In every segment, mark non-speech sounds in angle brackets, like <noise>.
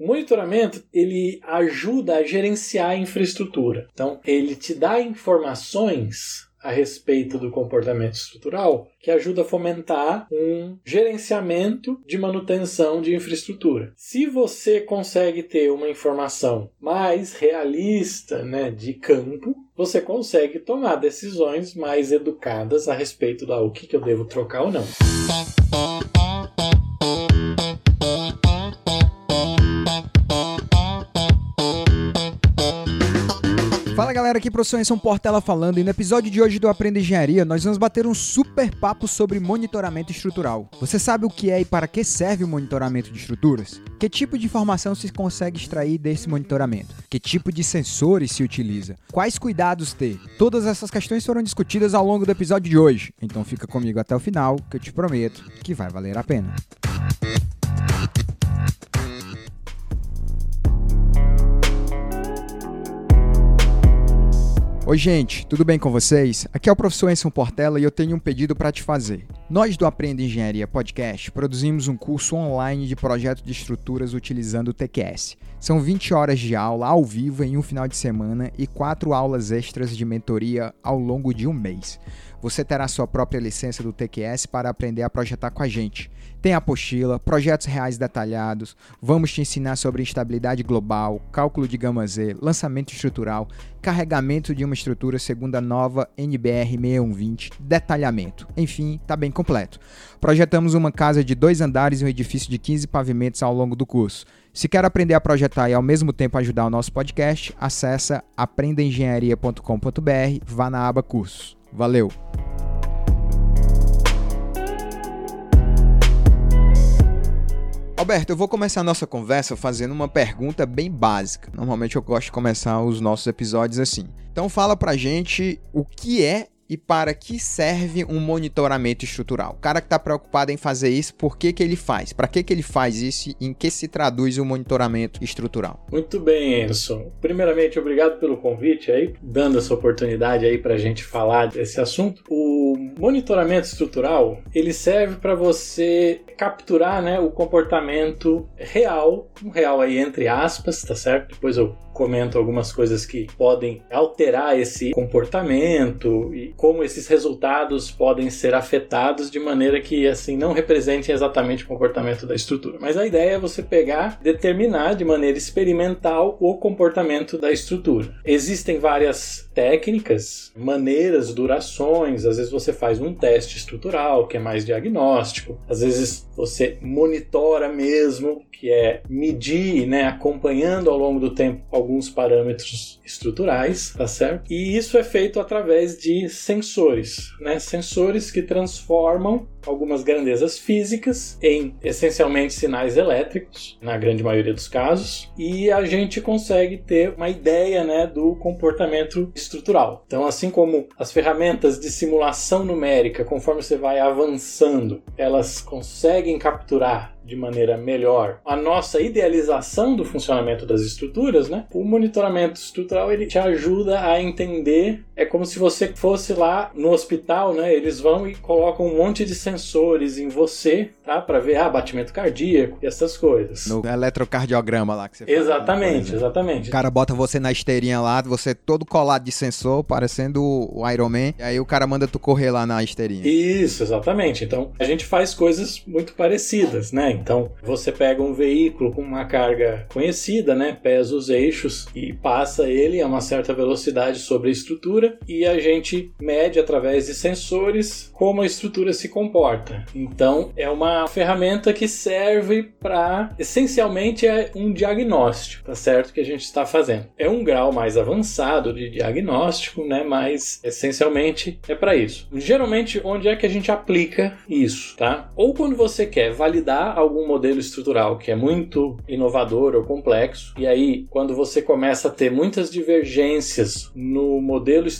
O monitoramento ele ajuda a gerenciar a infraestrutura. Então, ele te dá informações a respeito do comportamento estrutural que ajuda a fomentar um gerenciamento de manutenção de infraestrutura. Se você consegue ter uma informação mais realista né, de campo, você consegue tomar decisões mais educadas a respeito da o que, que eu devo trocar ou não. Fala galera, aqui professor Enson Portela falando e no episódio de hoje do Aprenda Engenharia nós vamos bater um super papo sobre monitoramento estrutural. Você sabe o que é e para que serve o monitoramento de estruturas? Que tipo de informação se consegue extrair desse monitoramento? Que tipo de sensores se utiliza? Quais cuidados ter? Todas essas questões foram discutidas ao longo do episódio de hoje, então fica comigo até o final que eu te prometo que vai valer a pena. Oi, gente, tudo bem com vocês? Aqui é o professor Enson Portela e eu tenho um pedido para te fazer. Nós do Aprenda Engenharia Podcast produzimos um curso online de projeto de estruturas utilizando o TQS. São 20 horas de aula ao vivo em um final de semana e 4 aulas extras de mentoria ao longo de um mês. Você terá sua própria licença do TQS para aprender a projetar com a gente. Tem apostila, projetos reais detalhados, vamos te ensinar sobre instabilidade global, cálculo de gama Z, lançamento estrutural, carregamento de uma estrutura segundo a nova NBR 6120, detalhamento. Enfim, está bem completo. Projetamos uma casa de dois andares e um edifício de 15 pavimentos ao longo do curso. Se quer aprender a projetar e ao mesmo tempo ajudar o nosso podcast, acessa aprendaengenharia.com.br, vá na aba cursos. Valeu! Alberto, eu vou começar a nossa conversa fazendo uma pergunta bem básica. Normalmente eu gosto de começar os nossos episódios assim. Então fala pra gente o que é e para que serve um monitoramento estrutural. O cara que está preocupado em fazer isso, por que, que ele faz? Para que, que ele faz isso e em que se traduz o monitoramento estrutural? Muito bem, Enson. Primeiramente, obrigado pelo convite aí, dando essa oportunidade aí para a gente falar desse assunto. O monitoramento estrutural, ele serve para você capturar né, o comportamento real, um real aí entre aspas, tá certo? Depois eu comento algumas coisas que podem alterar esse comportamento e como esses resultados podem ser afetados de maneira que assim não representem exatamente o comportamento da estrutura. Mas a ideia é você pegar, determinar de maneira experimental o comportamento da estrutura. Existem várias técnicas, maneiras, durações. Às vezes você faz um teste estrutural, que é mais diagnóstico. Às vezes você monitora mesmo, que é medir, né, acompanhando ao longo do tempo alguns parâmetros estruturais, tá certo? E isso é feito através de sensores, né? Sensores que transformam algumas grandezas físicas em essencialmente sinais elétricos, na grande maioria dos casos, e a gente consegue ter uma ideia, né, do comportamento estrutural. Então, assim como as ferramentas de simulação numérica, conforme você vai avançando, elas conseguem capturar de maneira melhor a nossa idealização do funcionamento das estruturas, né? O monitoramento estrutural ele te ajuda a entender. É como se você fosse lá no hospital, né? Eles vão e colocam um monte de sensores em você, tá? Para ver ah, batimento cardíaco e essas coisas. No eletrocardiograma lá que você Exatamente, fala, exatamente. O cara bota você na esteirinha lá, você todo colado de sensor, parecendo o Iron Man, e aí o cara manda tu correr lá na esteirinha. Isso, exatamente. Então, a gente faz coisas muito parecidas, né? Então, você pega um veículo com uma carga conhecida, né? Pesa os eixos e passa ele a uma certa velocidade sobre a estrutura e a gente mede através de sensores como a estrutura se comporta. Então, é uma ferramenta que serve para essencialmente é um diagnóstico, tá certo? Que a gente está fazendo. É um grau mais avançado de diagnóstico, né? Mas essencialmente é para isso. Geralmente, onde é que a gente aplica isso, tá? Ou quando você quer validar algum modelo estrutural que é muito inovador ou complexo, e aí quando você começa a ter muitas divergências no modelo estrutural,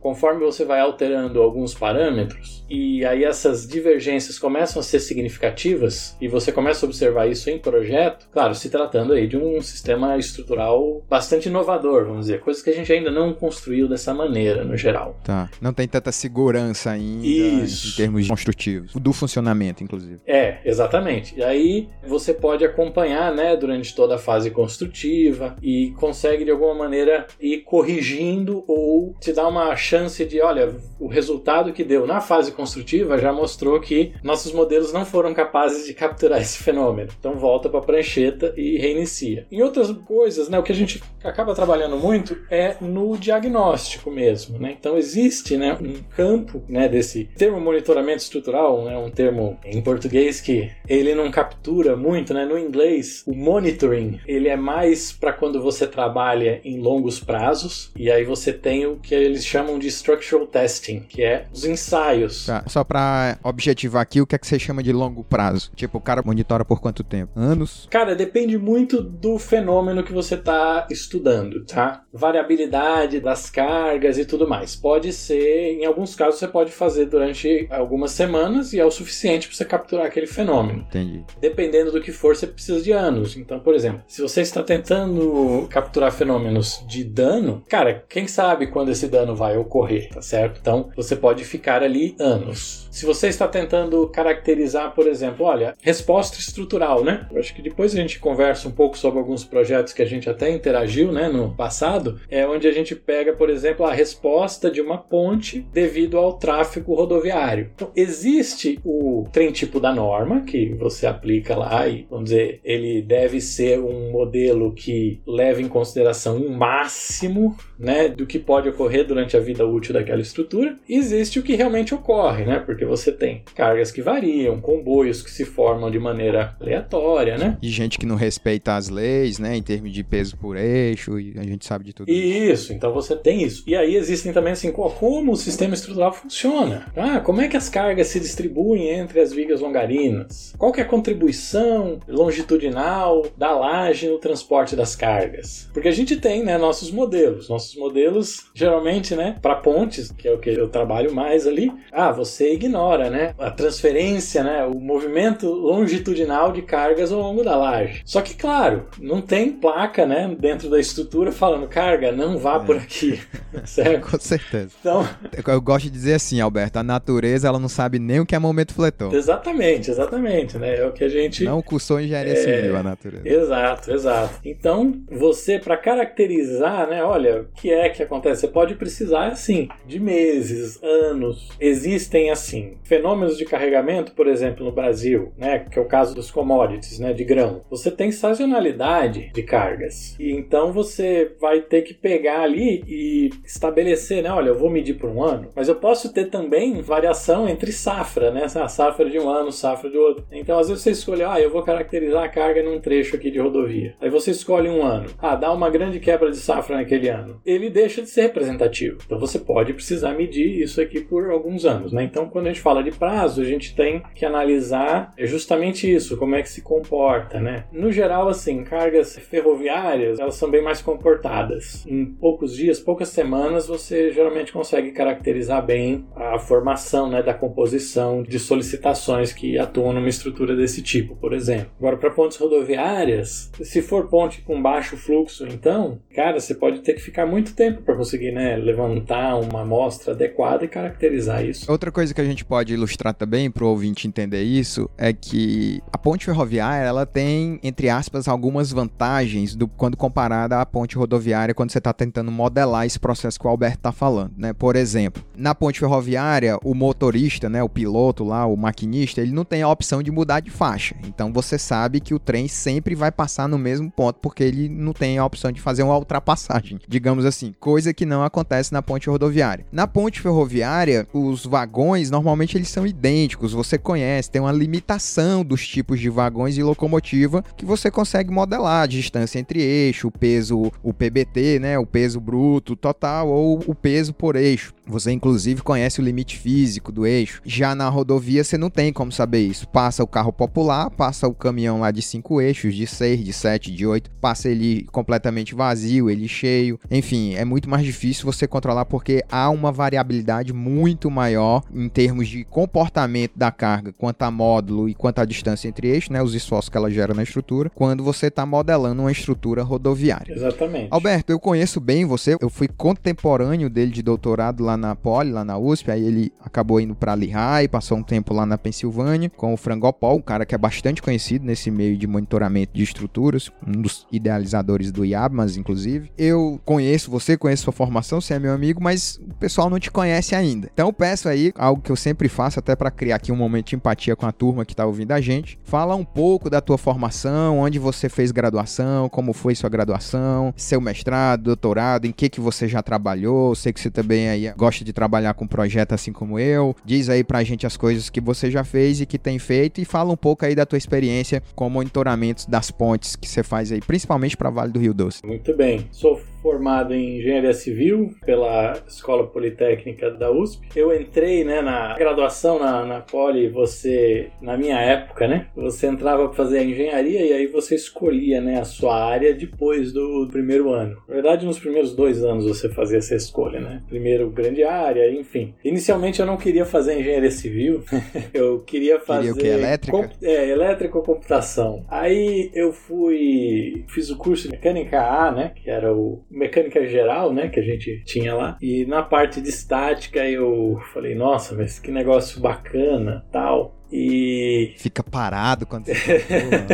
conforme você vai alterando alguns parâmetros, e aí essas essas divergências começam a ser significativas e você começa a observar isso em projeto, claro, se tratando aí de um sistema estrutural bastante inovador, vamos dizer, coisas que a gente ainda não construiu dessa maneira no geral. Tá. Não tem tanta segurança ainda Isso. em termos construtivos, do funcionamento, inclusive. É, exatamente. E aí você pode acompanhar, né, durante toda a fase construtiva e consegue de alguma maneira ir corrigindo ou te dar uma chance de, olha, o resultado que deu na fase construtiva já mostrou que nossos modelos não foram capazes de capturar esse fenômeno. Então volta para a prancheta e reinicia. Em outras coisas, né, o que a gente acaba trabalhando muito é no diagnóstico mesmo, né? Então existe, né, um campo, né, desse termo monitoramento estrutural, né, um termo em português que ele não captura muito, né? No inglês, o monitoring, ele é mais para quando você trabalha em longos prazos e aí você tem o que eles chamam de structural testing, que é os ensaios. Tá. Só para objetivar aqui, o que é que você chama de longo prazo? Tipo, o cara monitora por quanto tempo? Anos? Cara, depende muito do fenômeno que você está estudando, tá? Variabilidade das cargas e tudo mais. Pode ser, em alguns casos, você pode fazer durante algumas semanas e é o suficiente para você capturar aquele fenômeno. Entendi. Dependendo do que for, você precisa de anos. Então, por exemplo, se você está tentando capturar fenômenos de dano, cara, quem sabe quando esse dano vai ocorrer, tá certo? Então, você pode ficar ali anos. Se você está tentando caracterizar, por exemplo, olha, resposta estrutural, né? Eu acho que depois a gente conversa um pouco sobre alguns projetos que a gente até interagiu, né, no passado, é onde a gente pega, por exemplo, a resposta de uma ponte devido ao tráfego rodoviário. Então, existe o trem tipo da norma que você aplica lá e, vamos dizer, ele deve ser um modelo que leva em consideração um máximo, né, do que pode ocorrer durante a vida útil daquela estrutura. E existe o que realmente ocorre, né? Porque você tem cargas que variam, comboios que se formam de maneira aleatória, né? E gente que não respeita as leis, né, em termos de peso por eixo, e a gente sabe de tudo isso. Isso, então você tem isso. E aí existem também assim, co- como o sistema estrutural funciona. Ah, como é que as cargas se distribuem entre as vigas longarinas? Qual que é a contribuição longitudinal da laje no transporte das cargas? Porque a gente tem, né, nossos modelos. Nossos modelos, geralmente, né, para pontes, que é o que eu trabalho mais ali, ah, você ignora, né, a transferência, né, o movimento longitudinal de cargas ao longo da laje. Só que, claro, não tem placa, né, dentro da estrutura falando carga, não vá por aqui, <laughs> certo? Com certeza. Então, Eu gosto de dizer assim, Alberto, a natureza ela não sabe nem o que é momento fletor. exatamente, exatamente, né, é o que a gente Não cursou engenharia É. civil a natureza. Exato, exato. Então, você, para caracterizar, né? Olha, o que é que acontece? Você pode precisar, assim, de meses, anos. Existem, assim, fenômenos de carregamento, por exemplo, no Brasil, né? Que é o caso dos commodities, né? De grão. Você tem sazonalidade de cargas. E então você vai ter que pegar ali e estabelecer, né? Olha, eu vou medir por um ano, mas eu posso ter também variação entre safra, né? A safra de um ano, safra de outro. Então, às vezes você escolhe, ah, eu vou caracterizar a carga num trecho aqui de rodovia. Aí você escolhe um ano. Ah, dá uma grande quebra de safra naquele ano. Ele deixa de ser representativo. Então você pode precisar medir isso aqui por alguns anos, né? Então, quando gente fala de prazo, a gente tem que analisar justamente isso, como é que se comporta, né? No geral, assim, cargas ferroviárias, elas são bem mais comportadas. Em poucos dias, poucas semanas, você geralmente consegue caracterizar bem a formação, né, da composição de solicitações que atuam numa estrutura desse tipo, por exemplo. Agora, para pontes rodoviárias, se for ponte com baixo fluxo, então, cara, você pode ter que ficar muito tempo para conseguir, né, levantar uma amostra adequada e caracterizar isso. Outra coisa que a gente pode ilustrar também para o ouvinte entender isso é que a ponte ferroviária ela tem, entre aspas, algumas vantagens do, quando comparada à ponte rodoviária quando você está tentando modelar esse processo que o Alberto está falando. Né? Por exemplo, na ponte ferroviária, o motorista, né, o piloto lá, o maquinista, ele não tem a opção de mudar de faixa. Então você sabe que o trem sempre vai passar no mesmo ponto porque ele não tem a opção de fazer uma ultrapassagem, digamos assim, coisa que não acontece na ponte rodoviária. Na ponte ferroviária, os vagões normalmente eles são idênticos, você conhece, tem uma limitação dos tipos de vagões e locomotiva que você consegue modelar a distância entre eixo, o peso, o PBT, né, o peso bruto total ou o peso por eixo. Você, inclusive, conhece o limite físico do eixo. Já na rodovia, você não tem como saber isso. Passa o carro popular, passa o caminhão lá de cinco eixos, de seis, de sete, de oito, passa ele completamente vazio, ele cheio. Enfim, é muito mais difícil você controlar porque há uma variabilidade muito maior em termos de comportamento da carga, quanto a módulo e quanto a distância entre eixos, né? Os esforços que ela gera na estrutura, quando você está modelando uma estrutura rodoviária. Exatamente. Alberto, eu conheço bem você, eu fui contemporâneo dele de doutorado lá lá na Poli, lá na USP, aí ele acabou indo para Lehigh, passou um tempo lá na Pensilvânia com o Frangopol, um cara que é bastante conhecido nesse meio de monitoramento de estruturas, um dos idealizadores do IABMAS, inclusive. Eu conheço você, conheço sua formação, você é meu amigo, mas o pessoal não te conhece ainda. Então peço aí algo que eu sempre faço até para criar aqui um momento de empatia com a turma que está ouvindo a gente. Fala um pouco da tua formação, onde você fez graduação, como foi sua graduação, seu mestrado, doutorado, em que que você já trabalhou. Sei que você também aí gosta de trabalhar com projeto assim como eu. Diz aí pra gente as coisas que você já fez e que tem feito e fala um pouco aí da tua experiência com monitoramentos das pontes que você faz aí, principalmente para Vale do Rio Doce. Muito bem. Sou formado em engenharia civil pela Escola Politécnica da USP. Eu entrei né, na graduação na, na Poli, você, na minha época, né? Você entrava para fazer a engenharia e aí você escolhia né, a sua área depois do primeiro ano. Na verdade, nos primeiros dois anos você fazia essa escolha, né? Primeiro grande área, enfim. Inicialmente eu não queria fazer engenharia civil, <laughs> eu queria fazer. Queria o quê? Elétrica? É, elétrica ou computação. Aí eu fui. fiz o curso de mecânica A, né? Que era o mecânica geral, né, que a gente tinha lá. E na parte de estática eu falei, nossa, mas que negócio bacana, tal. E. Fica parado quando você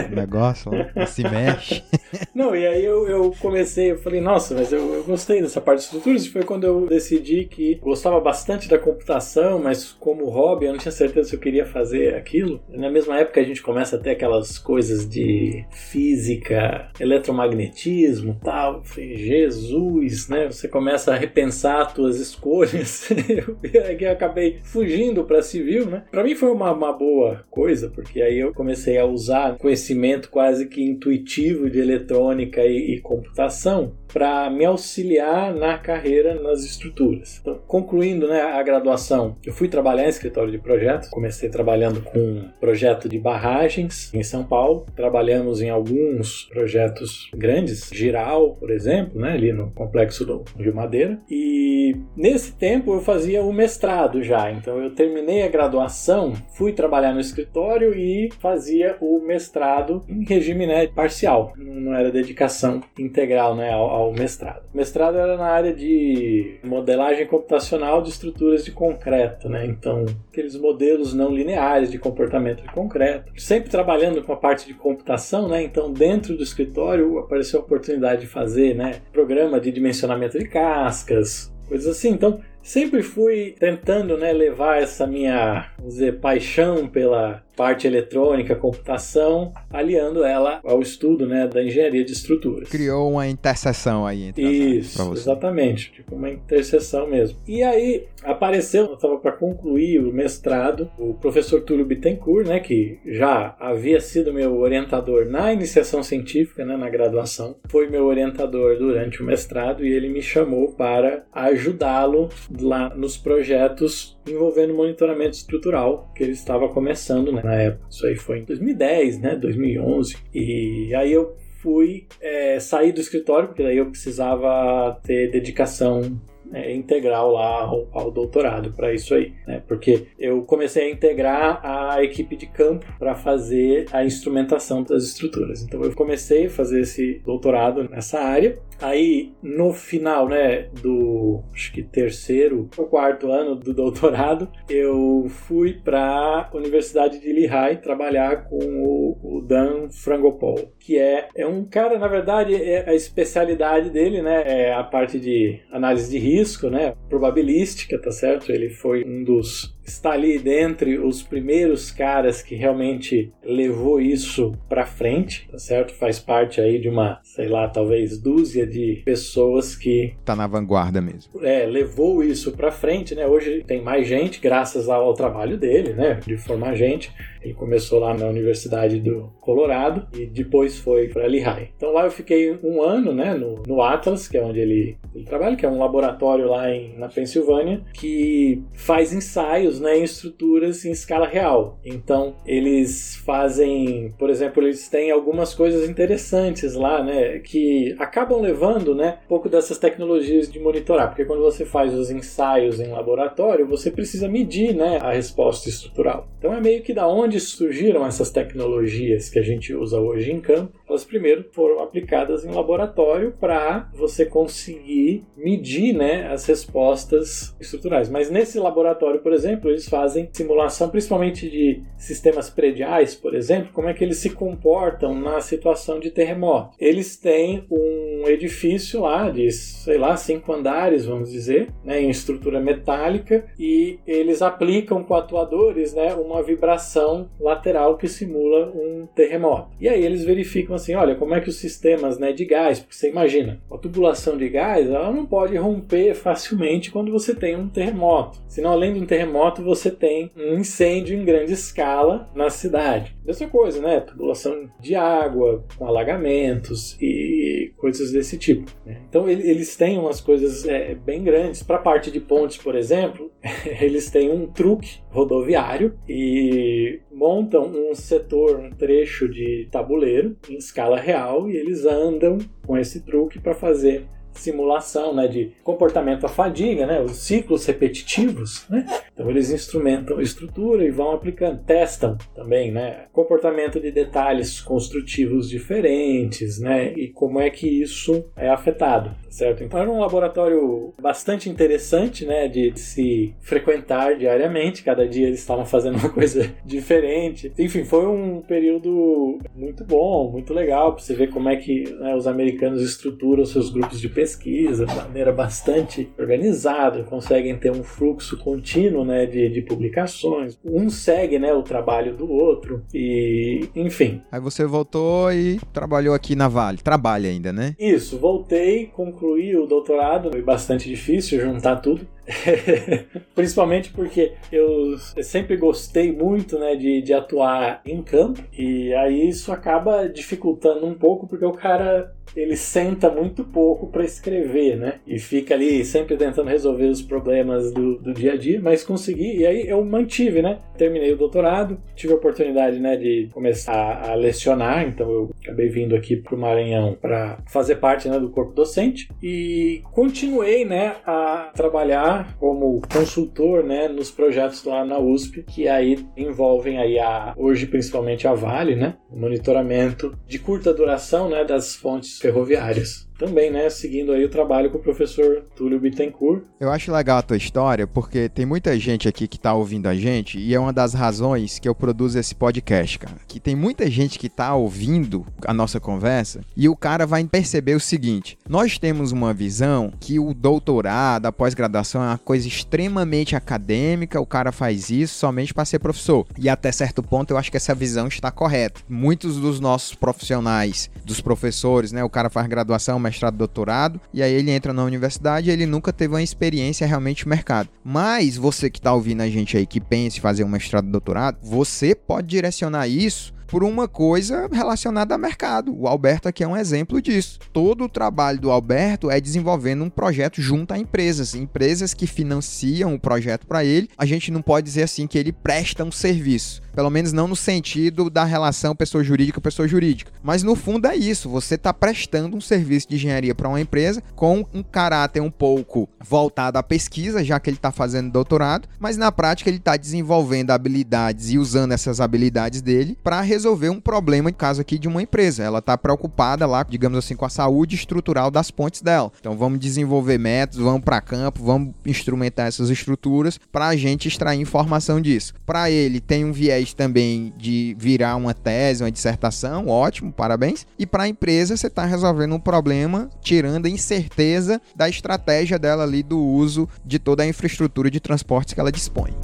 o <laughs> negócio, se mexe. <laughs> Não, e aí eu, eu comecei, eu falei, nossa, mas eu, eu gostei dessa parte de estruturas. E foi quando eu decidi que gostava bastante da computação, mas como hobby eu não tinha certeza se eu queria fazer aquilo. Na mesma época a gente começa a ter aquelas coisas de física, eletromagnetismo tal. Eu falei, Jesus, né? Você começa a repensar as tuas <laughs> escolhas. e aí eu acabei fugindo para civil, né? Para mim foi uma, uma boa boa coisa, porque aí eu comecei a usar conhecimento quase que intuitivo de eletrônica e, e computação para me auxiliar na carreira nas estruturas. Então, concluindo né, a graduação, eu fui trabalhar em escritório de projetos. Comecei trabalhando com um projeto de barragens em São Paulo. Trabalhamos em alguns projetos grandes, Giral, por exemplo, né, ali no complexo do Rio Madeira. E nesse tempo eu fazia o mestrado já. Então eu terminei a graduação, fui trabalhar no escritório e fazia o mestrado em regime né, parcial. Não era dedicação integral né, ao, ao mestrado. O mestrado era na área de modelagem computacional de estruturas de concreto, né? Então, aqueles modelos não lineares de comportamento de concreto. Sempre trabalhando com a parte de computação, né? Então, dentro do escritório apareceu a oportunidade de fazer, né, programa de dimensionamento de cascas, coisas assim. Então, sempre fui tentando né, levar essa minha dizer, paixão pela parte eletrônica, computação, aliando ela ao estudo né, da engenharia de estruturas. Criou uma interseção aí entre Isso, exatamente, tipo uma interseção mesmo. E aí apareceu, eu estava para concluir o mestrado, o professor Túlio Bittencourt, né, que já havia sido meu orientador na iniciação científica, né, na graduação, foi meu orientador durante o mestrado e ele me chamou para ajudá-lo lá nos projetos envolvendo monitoramento estrutural que ele estava começando né, na época. Isso aí foi em 2010, né, 2011. E aí eu fui é, sair do escritório porque daí eu precisava ter dedicação é, integral lá ao, ao doutorado para isso aí, né? Porque eu comecei a integrar a equipe de campo para fazer a instrumentação das estruturas. Então eu comecei a fazer esse doutorado nessa área. Aí no final, né, do acho que terceiro ou quarto ano do <laughs> doutorado, eu fui para a Universidade de Lehigh trabalhar com o, o Dan Frangopol, que é, é um cara, na verdade, é a especialidade dele, né, é a parte de análise de risco risco, né, probabilística, tá certo? Ele foi um dos está ali dentre os primeiros caras que realmente levou isso para frente, tá certo? Faz parte aí de uma, sei lá, talvez dúzia de pessoas que tá na vanguarda mesmo. É, levou isso para frente, né? Hoje tem mais gente graças ao trabalho dele, né, de formar gente. Ele começou lá na Universidade do Colorado e depois foi para Lehigh. Então lá eu fiquei um ano, né, no, no Atlas, que é onde ele, ele trabalha, que é um laboratório lá em, na Pensilvânia, que faz ensaios, né, em estruturas em escala real. Então eles fazem, por exemplo, eles têm algumas coisas interessantes lá, né, que acabam levando, né, um pouco dessas tecnologias de monitorar, porque quando você faz os ensaios em laboratório, você precisa medir, né, a resposta estrutural. Então é meio que da onde surgiram essas tecnologias que a gente usa hoje em campo, elas primeiro foram aplicadas em laboratório para você conseguir medir né, as respostas estruturais. Mas nesse laboratório, por exemplo, eles fazem simulação principalmente de sistemas prediais, por exemplo, como é que eles se comportam na situação de terremoto. Eles têm um edifício lá de, sei lá, cinco andares, vamos dizer, né, em estrutura metálica, e eles aplicam com atuadores né, uma vibração lateral que simula um terremoto. E aí eles verificam assim, olha, como é que os sistemas né, de gás, porque você imagina, a tubulação de gás, ela não pode romper facilmente quando você tem um terremoto. Senão, além de um terremoto, você tem um incêndio em grande escala na cidade. Mesma coisa, né? Tubulação de água, com alagamentos e coisas desse tipo. Né? Então, eles têm umas coisas é, bem grandes. Para a parte de pontes, por exemplo, <laughs> eles têm um truque rodoviário e montam um setor, um trecho de tabuleiro em escala real e eles andam com esse truque para fazer simulação né, de comportamento à fadiga, né, os ciclos repetitivos. Né? Então eles instrumentam estrutura e vão aplicando, testam também né, comportamento de detalhes construtivos diferentes né, e como é que isso é afetado. Certo? Então era um laboratório bastante interessante né, de se frequentar diariamente, cada dia eles estavam fazendo uma <laughs> coisa diferente. Enfim, foi um período muito bom, muito legal para você ver como é que né, os americanos estruturam seus grupos de pesquisa de maneira bastante organizada, conseguem ter um fluxo contínuo né, de, de publicações. Um segue né, o trabalho do outro e, enfim. Aí você voltou e trabalhou aqui na Vale. Trabalha ainda, né? Isso, voltei, concluí o doutorado. Foi bastante difícil juntar tudo. <laughs> Principalmente porque eu sempre gostei muito né, de, de atuar em campo e aí isso acaba dificultando um pouco porque o cara ele senta muito pouco para escrever, né? E fica ali sempre tentando resolver os problemas do, do dia a dia, mas consegui, e aí eu mantive, né? Terminei o doutorado, tive a oportunidade, né, de começar a lecionar, então eu acabei vindo aqui para o Maranhão para fazer parte né, do corpo docente e continuei, né, a trabalhar como consultor, né, nos projetos lá na USP, que aí envolvem aí a, hoje principalmente a Vale, né, o monitoramento de curta duração, né, das fontes ferroviárias também, né, seguindo aí o trabalho com o professor Túlio Bittencourt. Eu acho legal a tua história, porque tem muita gente aqui que tá ouvindo a gente, e é uma das razões que eu produzo esse podcast, cara. Que tem muita gente que tá ouvindo a nossa conversa, e o cara vai perceber o seguinte: nós temos uma visão que o doutorado, a pós-graduação é uma coisa extremamente acadêmica, o cara faz isso somente para ser professor. E até certo ponto eu acho que essa visão está correta. Muitos dos nossos profissionais, dos professores, né, o cara faz graduação, mestrado, doutorado, e aí ele entra na universidade e ele nunca teve uma experiência realmente no mercado. Mas você que está ouvindo a gente aí que pensa em fazer um mestrado, doutorado, você pode direcionar isso por uma coisa relacionada a mercado. O Alberto aqui é um exemplo disso. Todo o trabalho do Alberto é desenvolvendo um projeto junto a empresas, empresas que financiam o projeto para ele. A gente não pode dizer assim que ele presta um serviço, pelo menos não no sentido da relação pessoa jurídica pessoa jurídica. Mas no fundo é isso, você está prestando um serviço de engenharia para uma empresa com um caráter um pouco voltado à pesquisa, já que ele está fazendo doutorado, mas na prática ele está desenvolvendo habilidades e usando essas habilidades dele para resolver um problema, no caso aqui, de uma empresa. Ela está preocupada lá, digamos assim, com a saúde estrutural das pontes dela. Então vamos desenvolver métodos, vamos para campo, vamos instrumentar essas estruturas para a gente extrair informação disso. Para ele tem um viés capaz também de virar uma tese, uma dissertação, ótimo, parabéns. E para a empresa, você está resolvendo um problema, tirando a incerteza da estratégia dela ali do uso de toda a infraestrutura de transportes que ela dispõe.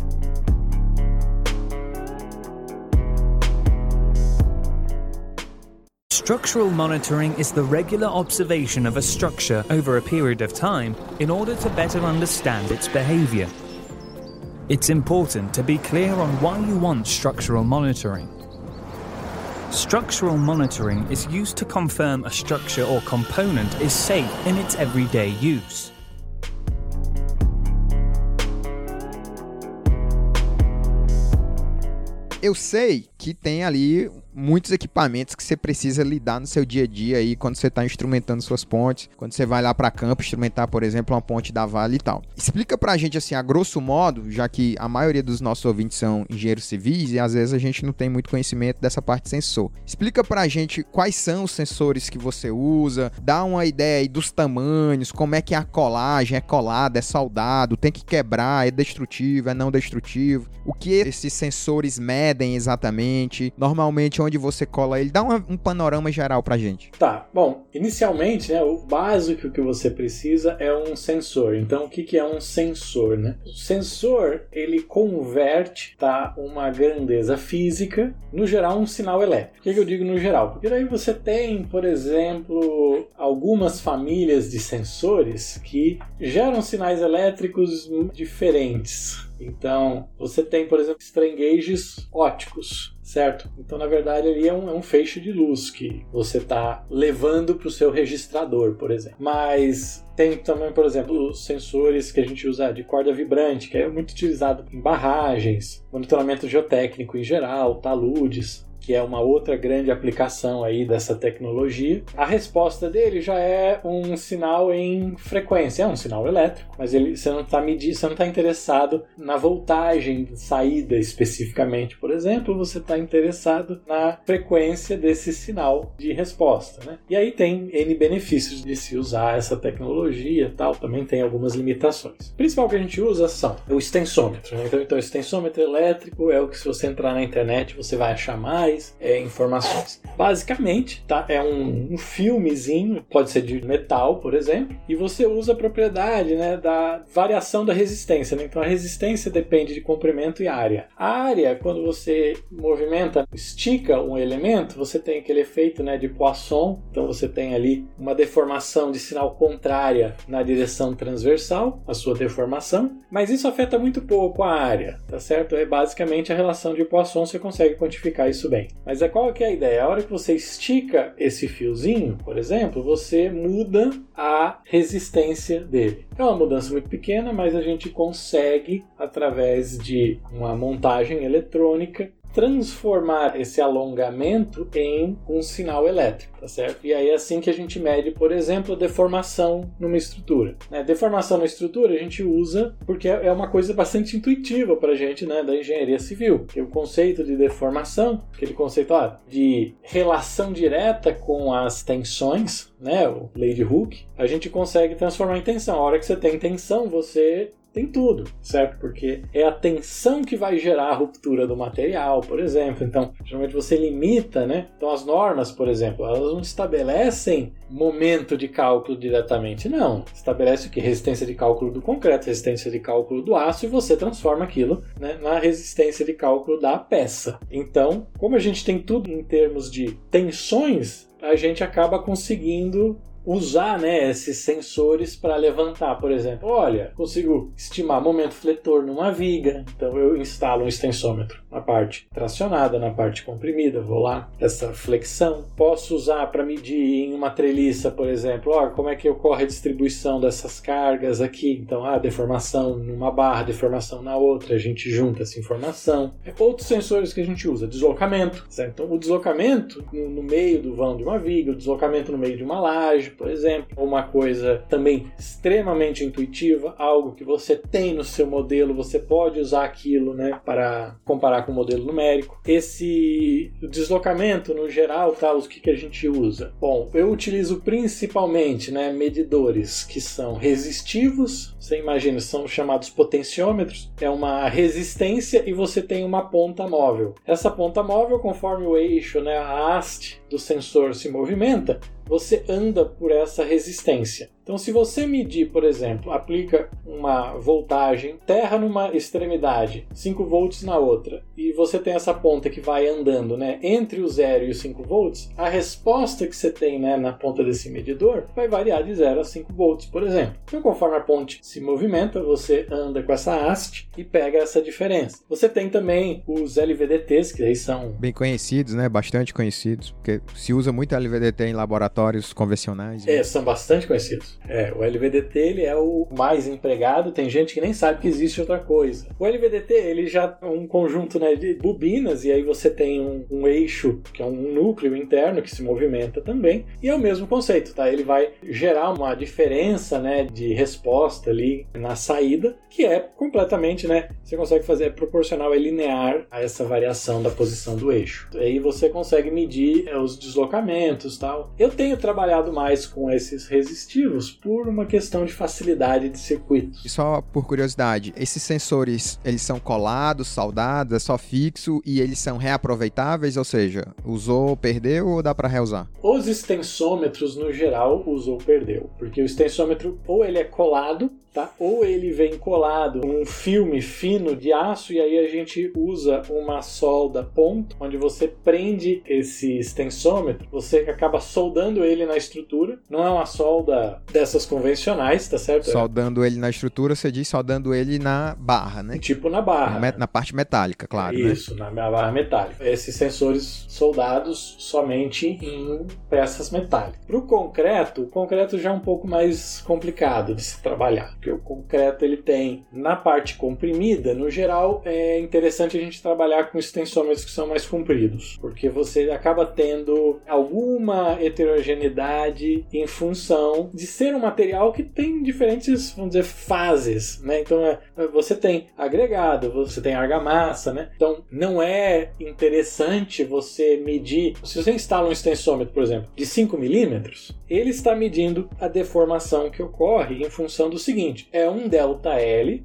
Structural monitoring is the regular observation of a structure over a period of time in order to better understand its behavior. It's important to be clear on why you want structural monitoring. Structural monitoring is used to confirm a structure or component is safe in its everyday use. Eu sei que tem ali muitos equipamentos que você precisa lidar no seu dia a dia aí quando você está instrumentando suas pontes, quando você vai lá para campo instrumentar, por exemplo, uma ponte da Vale e tal. Explica para a gente assim, a grosso modo, já que a maioria dos nossos ouvintes são engenheiros civis e às vezes a gente não tem muito conhecimento dessa parte sensor. Explica para a gente quais são os sensores que você usa, dá uma ideia aí dos tamanhos, como é que é a colagem, é colada, é soldado, tem que quebrar, é destrutivo, é não destrutivo, o que esses sensores medem exatamente. Normalmente onde você cola ele. Dá um, um panorama geral pra gente. Tá, bom, inicialmente, né, o básico que você precisa é um sensor. Então, o que, que é um sensor, né? O sensor, ele converte, tá, uma grandeza física, no geral, um sinal elétrico. O que, que eu digo no geral? Porque daí você tem, por exemplo, algumas famílias de sensores que geram sinais elétricos diferentes. Então, você tem, por exemplo, strain gauges óticos, certo? Então, na verdade, ali é um, é um feixe de luz que você está levando para o seu registrador, por exemplo. Mas tem também, por exemplo, os sensores que a gente usa de corda vibrante, que é muito utilizado em barragens, monitoramento geotécnico em geral, taludes que é uma outra grande aplicação aí dessa tecnologia. A resposta dele já é um sinal em frequência, é um sinal elétrico, mas ele, você não está medindo, você não está interessado na voltagem de saída especificamente, por exemplo, você está interessado na frequência desse sinal de resposta, né? E aí tem N benefícios de se usar essa tecnologia tal, também tem algumas limitações. O principal que a gente usa são o extensômetro, né? Então, então o extensômetro elétrico é o que se você entrar na internet você vai achar mais mais é, informações. Basicamente, tá? É um, um, filmezinho, pode ser de metal, por exemplo, e você usa a propriedade né, da variação da resistência. Né? Então a resistência depende de comprimento e área. A área, quando você movimenta, estica um elemento, você tem aquele efeito né, de Poisson, então você tem ali uma deformação de sinal contrária na direção transversal, a sua deformação, mas isso afeta muito pouco a área, tá certo? É basicamente a relação de Poisson, você consegue quantificar isso bem. Mas é qual que é a ideia? A hora que você estica esse fiozinho, por exemplo, você muda a resistência dele. É uma mudança muito pequena, mas a gente consegue, através de uma montagem eletrônica, transformar esse alongamento em um sinal elétrico, tá certo? E aí é assim que a gente mede, por exemplo, a deformação numa estrutura. Né? Deformação na estrutura a gente usa porque é uma coisa bastante intuitiva para a gente, né, da engenharia civil. o conceito de deformação, aquele conceito ó, de relação direta com as tensões, né, o lei de Hooke, a gente consegue transformar em tensão. A hora que você tem tensão, você tem tudo, certo? Porque é a tensão que vai gerar a ruptura do material, por exemplo. Então, geralmente você limita, né? Então, as normas, por exemplo, elas não estabelecem momento de cálculo diretamente, não. Estabelece o que? Resistência de cálculo do concreto, resistência de cálculo do aço e você transforma aquilo né, na resistência de cálculo da peça. Então, como a gente tem tudo em termos de tensões, a gente acaba conseguindo usar né, esses sensores para levantar, por exemplo, olha, consigo estimar momento fletor numa viga, então eu instalo um extensômetro na parte tracionada, na parte comprimida, vou lá, essa flexão. Posso usar para medir em uma treliça, por exemplo, ó, como é que ocorre a distribuição dessas cargas aqui, então, ah, deformação numa barra, deformação na outra, a gente junta essa informação. Outros sensores que a gente usa, deslocamento, certo? Então, o deslocamento no, no meio do vão de uma viga, o deslocamento no meio de uma laje, por exemplo, uma coisa também extremamente intuitiva, algo que você tem no seu modelo, você pode usar aquilo, né, para comparar com o modelo numérico. Esse deslocamento no geral, tá, os que, que a gente usa? Bom, eu utilizo principalmente, né, medidores que são resistivos, você imagina, são chamados potenciômetros, é uma resistência e você tem uma ponta móvel. Essa ponta móvel, conforme o eixo, né, a haste do sensor se movimenta, você anda por essa resistência. Então, se você medir, por exemplo, aplica uma voltagem terra numa extremidade, 5 volts na outra, e você tem essa ponta que vai andando né, entre o 0 e os 5 volts, a resposta que você tem né, na ponta desse medidor vai variar de 0 a 5 volts, por exemplo. Então, conforme a ponte se movimenta, você anda com essa haste e pega essa diferença. Você tem também os LVDTs, que aí são. Bem conhecidos, né? Bastante conhecidos, porque se usa muito LVDT em laboratórios convencionais. Né? É, são bastante conhecidos. É, o LVDT ele é o mais empregado, tem gente que nem sabe que existe outra coisa. O LVDT ele já é um conjunto né, de bobinas, e aí você tem um, um eixo, que é um núcleo interno que se movimenta também, e é o mesmo conceito, tá? Ele vai gerar uma diferença né, de resposta ali na saída, que é completamente, né? Você consegue fazer é proporcional, é linear a essa variação da posição do eixo. E aí você consegue medir é, os deslocamentos tal. Eu tenho trabalhado mais com esses resistivos por uma questão de facilidade de circuitos. E só por curiosidade, esses sensores, eles são colados, soldados, é só fixo e eles são reaproveitáveis, ou seja, usou, perdeu ou dá para reusar? Os extensômetros no geral usou, perdeu, porque o extensômetro ou ele é colado Tá? Ou ele vem colado um filme fino de aço e aí a gente usa uma solda ponto, onde você prende esse extensômetro, você acaba soldando ele na estrutura. Não é uma solda dessas convencionais, tá certo? Soldando ele na estrutura, você diz soldando ele na barra, né? Tipo na barra. Na, na parte metálica, claro. Né? Isso, né? na barra metálica. Esses sensores soldados somente em peças metálicas. Para o concreto, o concreto já é um pouco mais complicado de se trabalhar porque o concreto ele tem na parte comprimida, no geral é interessante a gente trabalhar com extensômetros que são mais compridos, porque você acaba tendo alguma heterogeneidade em função de ser um material que tem diferentes, vamos dizer, fases, né? Então é, você tem agregado, você tem argamassa, né? Então não é interessante você medir, se você instala um extensômetro, por exemplo, de 5 milímetros, ele está medindo a deformação que ocorre em função do seguinte é um ΔL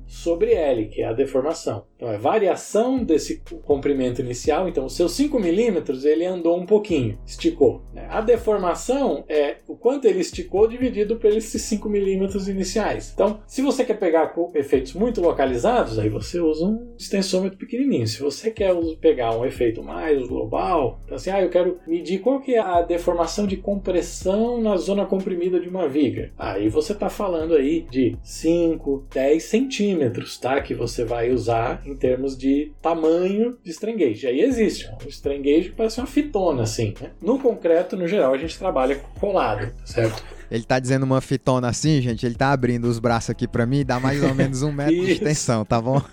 sobre L, que é a deformação. Então é variação desse comprimento inicial. Então os seus 5 milímetros ele andou um pouquinho, esticou. Né? A deformação é o quanto ele esticou dividido esses 5 milímetros iniciais. Então, se você quer pegar efeitos muito localizados, aí você usa um extensômetro pequenininho. Se você quer pegar um efeito mais global, então assim, ah, eu quero medir qual que é a deformação de compressão na zona comprimida de uma viga. Aí você está falando aí de 5, 10 centímetros, tá? Que você vai usar em termos de tamanho de strain gauge. Aí existe um strain gauge que parece uma fitona, assim. Né? No concreto, no geral, a gente trabalha colado, certo? Ele tá dizendo uma fitona assim, gente. Ele tá abrindo os braços aqui para mim, dá mais ou menos um metro de <laughs> extensão, tá bom? <laughs>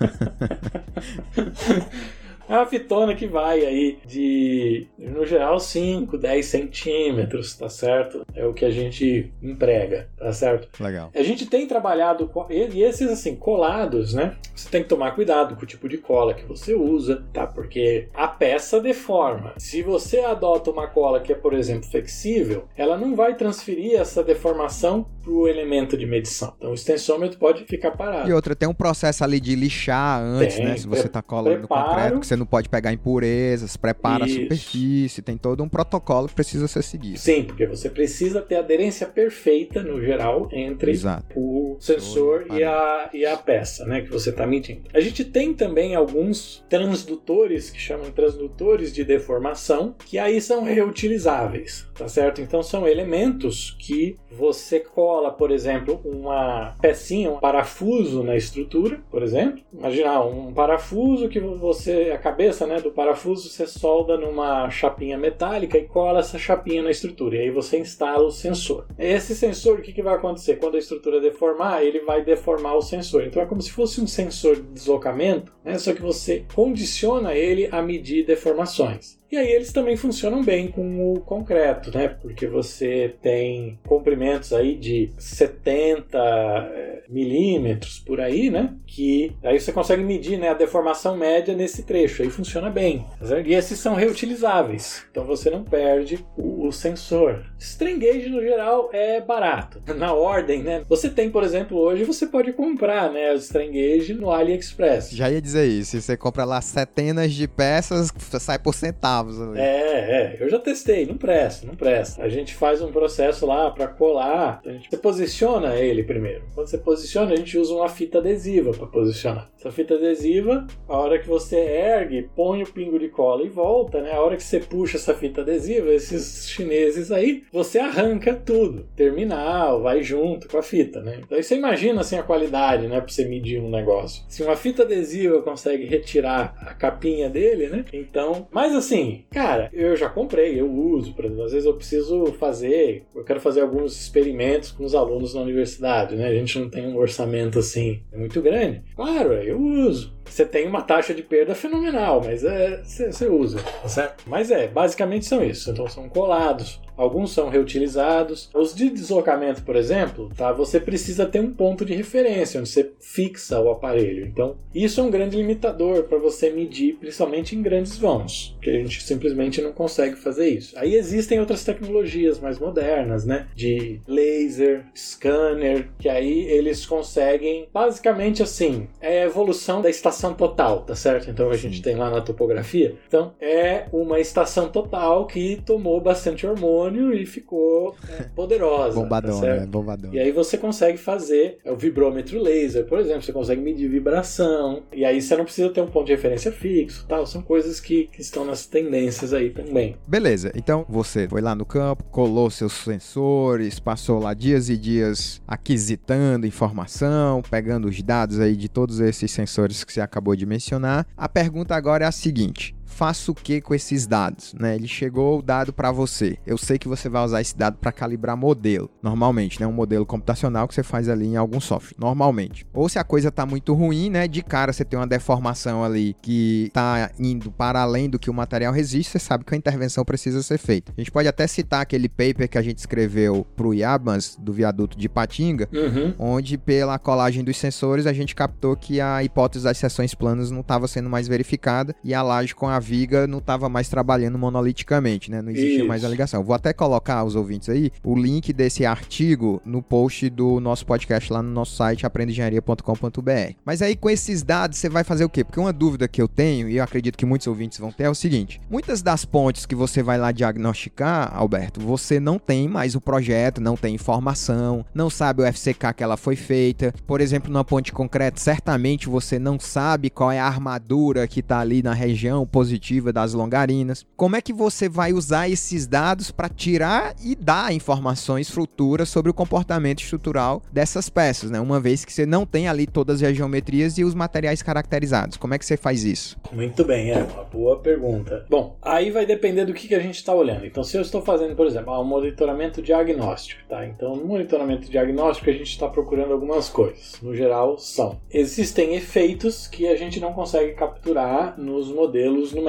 É uma fitona que vai aí de, no geral, 5, 10 centímetros, tá certo? É o que a gente emprega, tá certo? Legal. A gente tem trabalhado, com, e esses assim, colados, né? Você tem que tomar cuidado com o tipo de cola que você usa, tá? Porque a peça deforma. Se você adota uma cola que é, por exemplo, flexível, ela não vai transferir essa deformação para o elemento de medição. Então o extensômetro pode ficar parado. E outra, tem um processo ali de lixar antes, tem, né? Se você está colando no concreto, que você não pode pegar impurezas, prepara Isso. a superfície, tem todo um protocolo que precisa ser seguido. Sim, porque você precisa ter aderência perfeita, no geral, entre Exato. o sensor e a, e a peça, né? Que você está medindo. A gente tem também alguns transdutores que chamam transdutores de deformação, que aí são reutilizáveis, tá certo? Então são elementos que você cola, por exemplo, uma pecinha, um parafuso na estrutura, por exemplo. Imagina um parafuso que você, cabeça né, do parafuso, você solda numa chapinha metálica e cola essa chapinha na estrutura. E aí você instala o sensor. Esse sensor, o que, que vai acontecer? Quando a estrutura deformar, ele vai deformar o sensor. Então é como se fosse um sensor de deslocamento, né, só que você condiciona ele a medir deformações. E aí eles também funcionam bem com o concreto, né? Porque você tem comprimentos aí de 70 eh, milímetros por aí, né? Que aí você consegue medir né, a deformação média nesse trecho, aí funciona bem. E esses são reutilizáveis, então você não perde o, o sensor. Strain gauge no geral é barato, <laughs> na ordem, né? Você tem, por exemplo, hoje você pode comprar, né, o strain gauge no AliExpress. Já ia dizer isso, você compra lá centenas de peças, sai por centavo centavos ali. É, é, eu já testei, não presta, não presta. A gente faz um processo lá para colar, a gente posiciona ele primeiro. Quando você posiciona, a gente usa uma fita adesiva para posicionar. Essa fita adesiva, a hora que você ergue, põe o pingo de cola e volta, né? A hora que você puxa essa fita adesiva, esses chineses aí, você arranca tudo. Terminal, vai junto com a fita, né? Então você imagina assim a qualidade, né, para você medir um negócio. Se uma fita adesiva consegue retirar a capinha dele, né? Então, mas assim, cara, eu já comprei, eu uso, por exemplo, às vezes eu preciso fazer, eu quero fazer alguns experimentos com os alunos na universidade, né? A gente não tem um orçamento assim muito grande. Claro, eu uso. Você tem uma taxa de perda fenomenal, mas é, você usa, tá certo? Mas é, basicamente são isso. Então são colados, alguns são reutilizados. Os de deslocamento, por exemplo, tá? Você precisa ter um ponto de referência onde você fixa o aparelho. Então, isso é um grande limitador para você medir, principalmente em grandes vãos, que a gente simplesmente não consegue fazer isso. Aí existem outras tecnologias mais modernas, né? De laser, scanner, que aí eles conseguem, basicamente assim, é a evolução da estação estação total, tá certo? Então a gente tem lá na topografia. Então é uma estação total que tomou bastante hormônio e ficou é, <laughs> poderosa. Bombadão, tá né? Bombadão. E aí você consegue fazer é, o vibrômetro laser, por exemplo, você consegue medir vibração. E aí você não precisa ter um ponto de referência fixo, tal. São coisas que, que estão nas tendências aí também. Beleza. Então você foi lá no campo, colou seus sensores, passou lá dias e dias aquisitando informação, pegando os dados aí de todos esses sensores que você acabou de mencionar. A pergunta agora é a seguinte: faço o que com esses dados? Né? Ele chegou o dado para você. Eu sei que você vai usar esse dado para calibrar modelo, normalmente, né? Um modelo computacional que você faz ali em algum software, normalmente. Ou se a coisa tá muito ruim, né? De cara você tem uma deformação ali que tá indo para além do que o material resiste, você sabe que a intervenção precisa ser feita. A gente pode até citar aquele paper que a gente escreveu pro Iabans, do viaduto de Patinga, uhum. onde pela colagem dos sensores a gente captou que a hipótese das seções planas não estava sendo mais verificada e a laje com a viga não estava mais trabalhando monoliticamente, né? Não existia Isso. mais a ligação. Vou até colocar os ouvintes aí o link desse artigo no post do nosso podcast lá no nosso site aprendeengenharia.com.br. Mas aí com esses dados você vai fazer o quê? Porque uma dúvida que eu tenho e eu acredito que muitos ouvintes vão ter é o seguinte: muitas das pontes que você vai lá diagnosticar, Alberto, você não tem mais o projeto, não tem informação, não sabe o FCK que ela foi feita. Por exemplo, numa ponte concreta, certamente você não sabe qual é a armadura que está ali na região positiva das longarinas. Como é que você vai usar esses dados para tirar e dar informações futuras sobre o comportamento estrutural dessas peças, né? Uma vez que você não tem ali todas as geometrias e os materiais caracterizados. Como é que você faz isso? Muito bem, é uma boa pergunta. Bom, aí vai depender do que, que a gente está olhando. Então, se eu estou fazendo, por exemplo, um monitoramento diagnóstico, tá? Então, no monitoramento diagnóstico, a gente está procurando algumas coisas. No geral, são. Existem efeitos que a gente não consegue capturar nos modelos numéricos.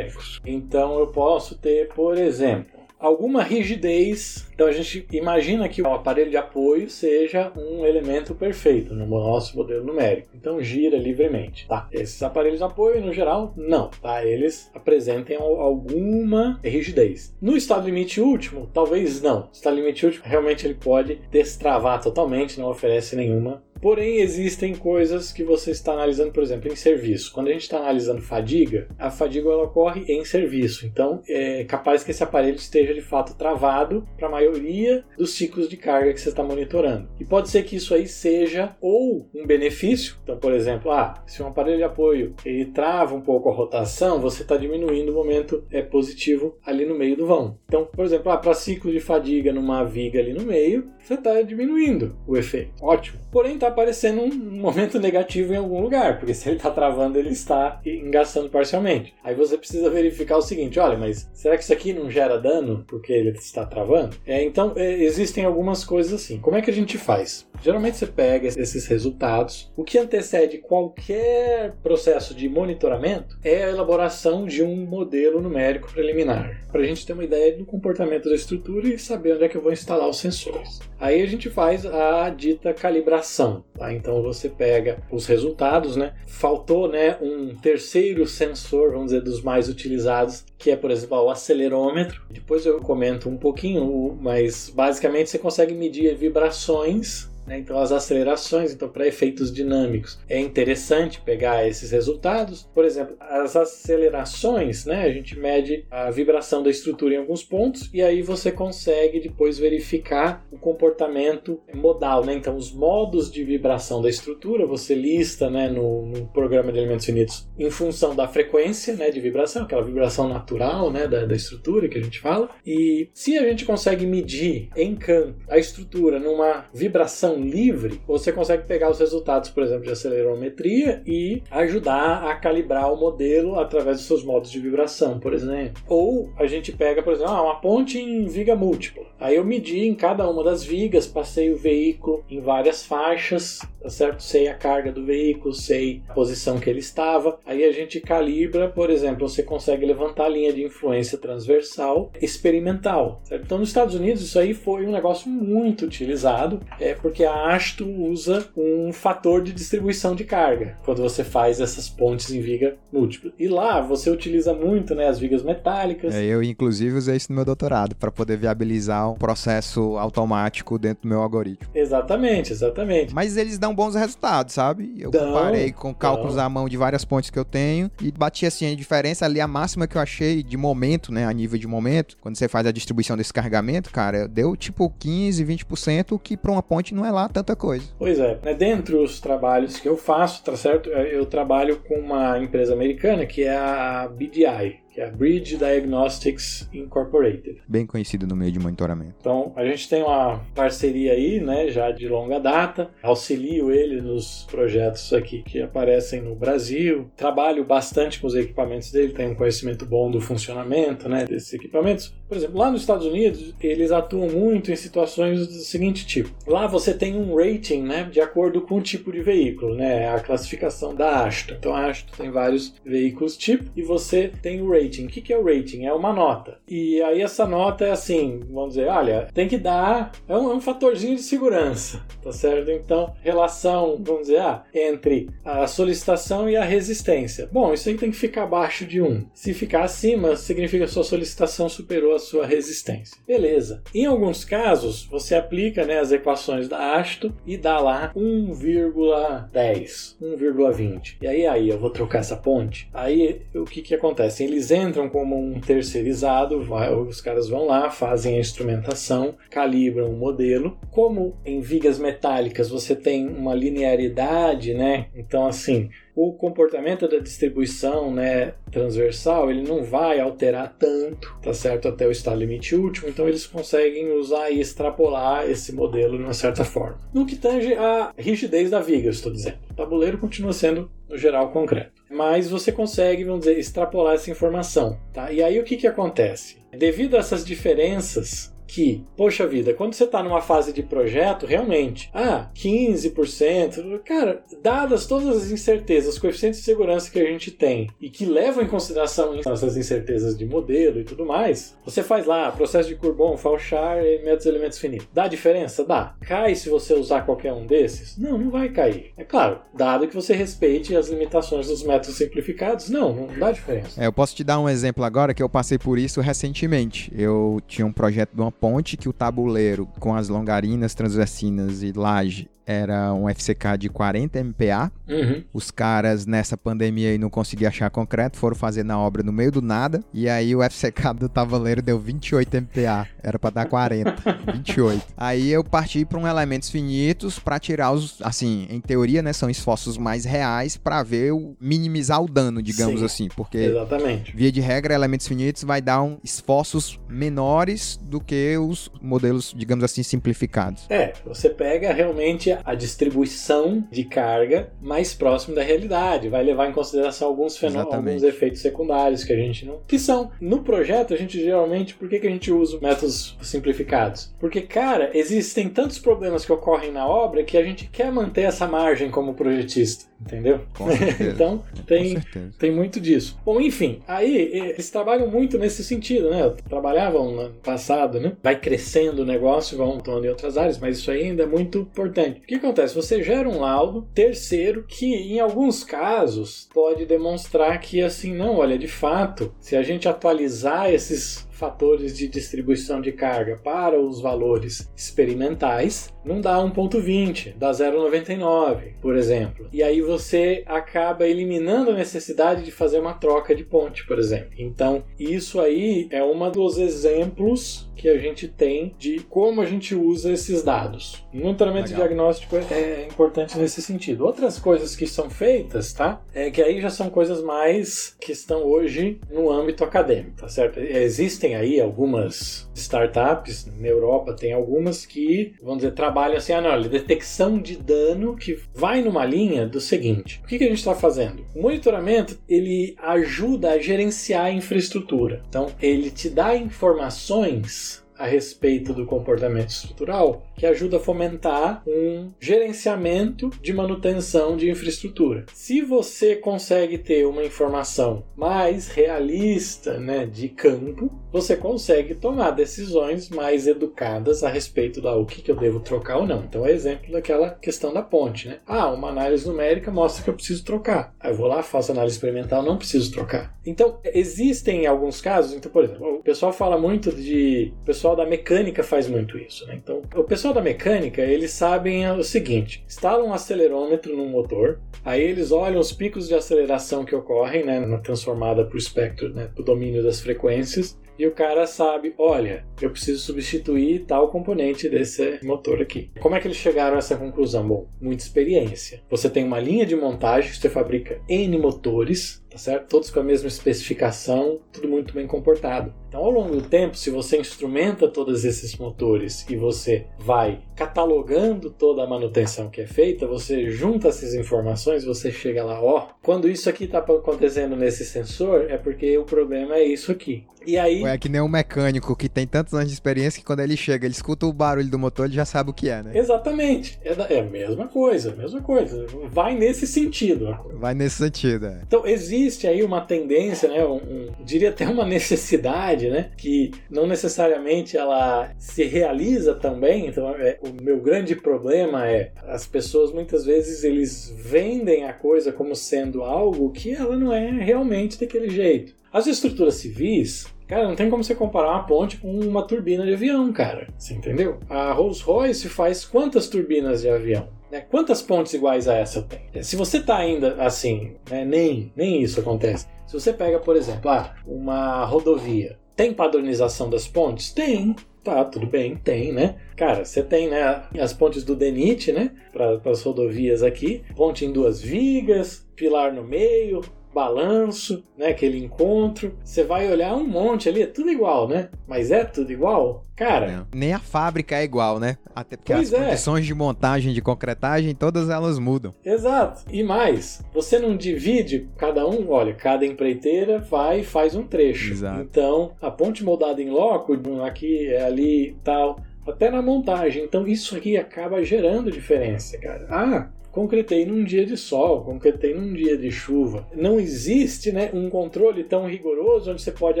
Então, eu posso ter, por exemplo, alguma rigidez. Então a gente imagina que o aparelho de apoio seja um elemento perfeito no nosso modelo numérico. Então gira livremente, tá? Esses aparelhos de apoio, no geral, não, tá? Eles apresentem alguma rigidez. No estado limite último, talvez não. O estado limite último realmente ele pode destravar totalmente, não oferece nenhuma Porém, existem coisas que você está analisando, por exemplo, em serviço. Quando a gente está analisando fadiga, a fadiga ela ocorre em serviço. Então, é capaz que esse aparelho esteja de fato travado para a maioria dos ciclos de carga que você está monitorando. E pode ser que isso aí seja ou um benefício. Então, por exemplo, ah, se um aparelho de apoio ele trava um pouco a rotação, você está diminuindo o momento é, positivo ali no meio do vão. Então, por exemplo, ah, para ciclo de fadiga numa viga ali no meio, você está diminuindo o efeito. Ótimo. Porém, está aparecendo um momento negativo em algum lugar, porque se ele está travando, ele está engaçando parcialmente. Aí você precisa verificar o seguinte: olha, mas será que isso aqui não gera dano porque ele está travando? É, então, é, existem algumas coisas assim. Como é que a gente faz? Geralmente você pega esses resultados. O que antecede qualquer processo de monitoramento é a elaboração de um modelo numérico preliminar, para a gente ter uma ideia do comportamento da estrutura e saber onde é que eu vou instalar os sensores. Aí a gente faz a dita calibração. Tá? Então você pega os resultados, né? Faltou né, um terceiro sensor, vamos dizer, dos mais utilizados, que é, por exemplo, o acelerômetro. Depois eu comento um pouquinho, mas basicamente você consegue medir vibrações né? então as acelerações, então para efeitos dinâmicos é interessante pegar esses resultados. Por exemplo, as acelerações, né? a gente mede a vibração da estrutura em alguns pontos e aí você consegue depois verificar o comportamento modal, né? então os modos de vibração da estrutura você lista né, no, no programa de elementos finitos em função da frequência né, de vibração, aquela vibração natural né, da, da estrutura que a gente fala. E se a gente consegue medir em campo a estrutura numa vibração livre, você consegue pegar os resultados, por exemplo, de acelerometria e ajudar a calibrar o modelo através dos seus modos de vibração, por exemplo. Ou a gente pega, por exemplo, ah, uma ponte em viga múltipla. Aí eu medi em cada uma das vigas, passei o veículo em várias faixas, tá certo? Sei a carga do veículo, sei a posição que ele estava. Aí a gente calibra, por exemplo, você consegue levantar a linha de influência transversal experimental. Certo? Então, nos Estados Unidos, isso aí foi um negócio muito utilizado, é porque a ASTO usa um fator de distribuição de carga quando você faz essas pontes em viga múltipla. E lá você utiliza muito né, as vigas metálicas. É, eu, inclusive, usei isso no meu doutorado para poder viabilizar um processo automático dentro do meu algoritmo. Exatamente, exatamente. Mas eles dão bons resultados, sabe? Eu dão, comparei com cálculos dão. à mão de várias pontes que eu tenho e bati assim a diferença ali, a máxima que eu achei de momento, né, a nível de momento, quando você faz a distribuição desse carregamento, cara, deu tipo 15, 20%, que para uma ponte não é lá tanta coisa. Pois é, né, dentre os trabalhos que eu faço, tá certo? Eu trabalho com uma empresa americana que é a BDI, que é a Bridge Diagnostics Incorporated. Bem conhecido no meio de monitoramento. Então, a gente tem uma parceria aí, né, já de longa data. Auxilio ele nos projetos aqui que aparecem no Brasil. Trabalho bastante com os equipamentos dele, tenho um conhecimento bom do funcionamento, né, desses equipamentos. Por exemplo, lá nos Estados Unidos, eles atuam muito em situações do seguinte tipo. Lá você tem um rating, né, de acordo com o tipo de veículo, né, a classificação da ASTO. Então, a ASTO tem vários veículos tipo e você tem o rating rating. O que é o rating? É uma nota. E aí essa nota é assim, vamos dizer, olha, tem que dar, é um, é um fatorzinho de segurança, tá certo? Então, relação, vamos dizer, ah, entre a solicitação e a resistência. Bom, isso aí tem que ficar abaixo de 1. Se ficar acima, significa que a sua solicitação superou a sua resistência. Beleza. Em alguns casos, você aplica né, as equações da ASTO e dá lá 1,10, 1,20. E aí, aí, eu vou trocar essa ponte. Aí, o que que acontece? Eles entram como um terceirizado, vai, os caras vão lá, fazem a instrumentação, calibram o modelo. Como em vigas metálicas você tem uma linearidade, né? Então, assim, o comportamento da distribuição né, transversal ele não vai alterar tanto, tá certo, até o estado limite último, então eles conseguem usar e extrapolar esse modelo de uma certa forma. No que tange a rigidez da viga, estou dizendo. O tabuleiro continua sendo, no geral, concreto. Mas você consegue, vamos dizer, extrapolar essa informação. Tá? E aí o que, que acontece? Devido a essas diferenças que, poxa vida, quando você está numa fase de projeto, realmente, ah, 15%, cara, dadas todas as incertezas, coeficientes de segurança que a gente tem e que levam em consideração essas incertezas de modelo e tudo mais, você faz lá processo de Courbon, Falchar e métodos elementos finitos. Dá diferença? Dá. Cai se você usar qualquer um desses? Não, não vai cair. É claro, dado que você respeite as limitações dos métodos simplificados, não, não dá diferença. É, eu posso te dar um exemplo agora que eu passei por isso recentemente. Eu tinha um projeto de uma ponte que o tabuleiro com as longarinas, transversinas e laje era um FCK de 40 MPa. Uhum. Os caras nessa pandemia aí não conseguiam achar concreto, foram fazer na obra no meio do nada. E aí o FCK do tabuleiro deu 28 MPa. Era para dar 40, 28. <laughs> Aí eu parti para um elementos finitos para tirar os, assim, em teoria, né, são esforços mais reais para ver o minimizar o dano, digamos Sim, assim, porque exatamente. via de regra elementos finitos vai dar um esforços menores do que os modelos, digamos assim, simplificados. É, você pega realmente a distribuição de carga mais próximo da realidade, vai levar em consideração alguns fenômenos, alguns efeitos secundários que a gente não. que são. No projeto, a gente geralmente. Por que, que a gente usa métodos simplificados? Porque, cara, existem tantos problemas que ocorrem na obra que a gente quer manter essa margem como projetista. Entendeu? <laughs> então tem, tem muito disso. Bom, enfim, aí eles trabalham muito nesse sentido, né? Trabalhavam no passado, né? Vai crescendo o negócio, vão atuando em outras áreas, mas isso ainda é muito importante. O que acontece? Você gera um laudo terceiro que, em alguns casos, pode demonstrar que, assim, não, olha, de fato, se a gente atualizar esses fatores de distribuição de carga para os valores experimentais, não dá 1.20, dá 0.99, por exemplo. E aí você acaba eliminando a necessidade de fazer uma troca de ponte, por exemplo. Então, isso aí é um dos exemplos que a gente tem de como a gente usa esses dados. O monitoramento Legal. diagnóstico é importante nesse sentido. Outras coisas que são feitas, tá? É que aí já são coisas mais que estão hoje no âmbito acadêmico, tá certo? Existem aí algumas startups, na Europa tem algumas que, vamos dizer, trabalham assim, ah, não, detecção de dano que vai numa linha do seguinte. O que, que a gente está fazendo? O monitoramento, ele ajuda a gerenciar a infraestrutura. Então, ele te dá informações a respeito do comportamento estrutural que ajuda a fomentar um gerenciamento de manutenção de infraestrutura. Se você consegue ter uma informação mais realista né, de campo, você consegue tomar decisões mais educadas a respeito da o que, eu devo trocar ou não. Então é exemplo daquela questão da ponte. Né? Ah, uma análise numérica mostra que eu preciso trocar. Aí eu vou lá, faço análise experimental, não preciso trocar. Então existem alguns casos, então, por exemplo, o pessoal fala muito de. Pessoal da mecânica faz muito isso. Né? Então o pessoal da mecânica, eles sabem o seguinte: instalam um acelerômetro no motor, aí eles olham os picos de aceleração que ocorrem né, na transformada para o espectro, né, para o domínio das frequências, e o cara sabe, olha, eu preciso substituir tal componente desse motor aqui. Como é que eles chegaram a essa conclusão? Bom, muita experiência. Você tem uma linha de montagem, você fabrica N motores, tá certo? Todos com a mesma especificação, tudo muito bem comportado. Então, ao longo do tempo, se você instrumenta todos esses motores e você vai catalogando toda a manutenção que é feita, você junta essas informações, você chega lá, ó, quando isso aqui está acontecendo nesse sensor, é porque o problema é isso aqui. E aí. É que nem um mecânico que tem tantos anos de experiência que quando ele chega, ele escuta o barulho do motor, ele já sabe o que é, né? Exatamente. É, da... é a mesma coisa, a mesma coisa. Vai nesse sentido. Vai nesse sentido, é. Então, existe existe aí uma tendência, né, um, um, diria até uma <laughs> necessidade, né, que não necessariamente ela se realiza também. Então, é, o meu grande problema é as pessoas muitas vezes eles vendem a coisa como sendo algo que ela não é realmente daquele jeito. As estruturas civis, Cara, não tem como você comparar uma ponte com uma turbina de avião, cara. Você entendeu? A Rolls-Royce faz quantas turbinas de avião? Né? Quantas pontes iguais a essa tem? Se você está ainda assim, né, nem, nem isso acontece. Se você pega, por exemplo, ah, uma rodovia, tem padronização das pontes? Tem. Tá, tudo bem, tem, né? Cara, você tem, né, as pontes do DENIT, né, para as rodovias aqui, ponte em duas vigas, pilar no meio, balanço, né? Aquele encontro. Você vai olhar um monte ali, é tudo igual, né? Mas é tudo igual? Cara. Não. Nem a fábrica é igual, né? Até porque as é. condições de montagem, de concretagem, todas elas mudam. Exato. E mais, você não divide cada um, olha, cada empreiteira vai e faz um trecho. Exato. Então, a ponte moldada em loco, aqui, é ali tal até na montagem. Então isso aqui acaba gerando diferença, cara. Ah, concretei num dia de sol, concretei num dia de chuva. Não existe né, um controle tão rigoroso onde você pode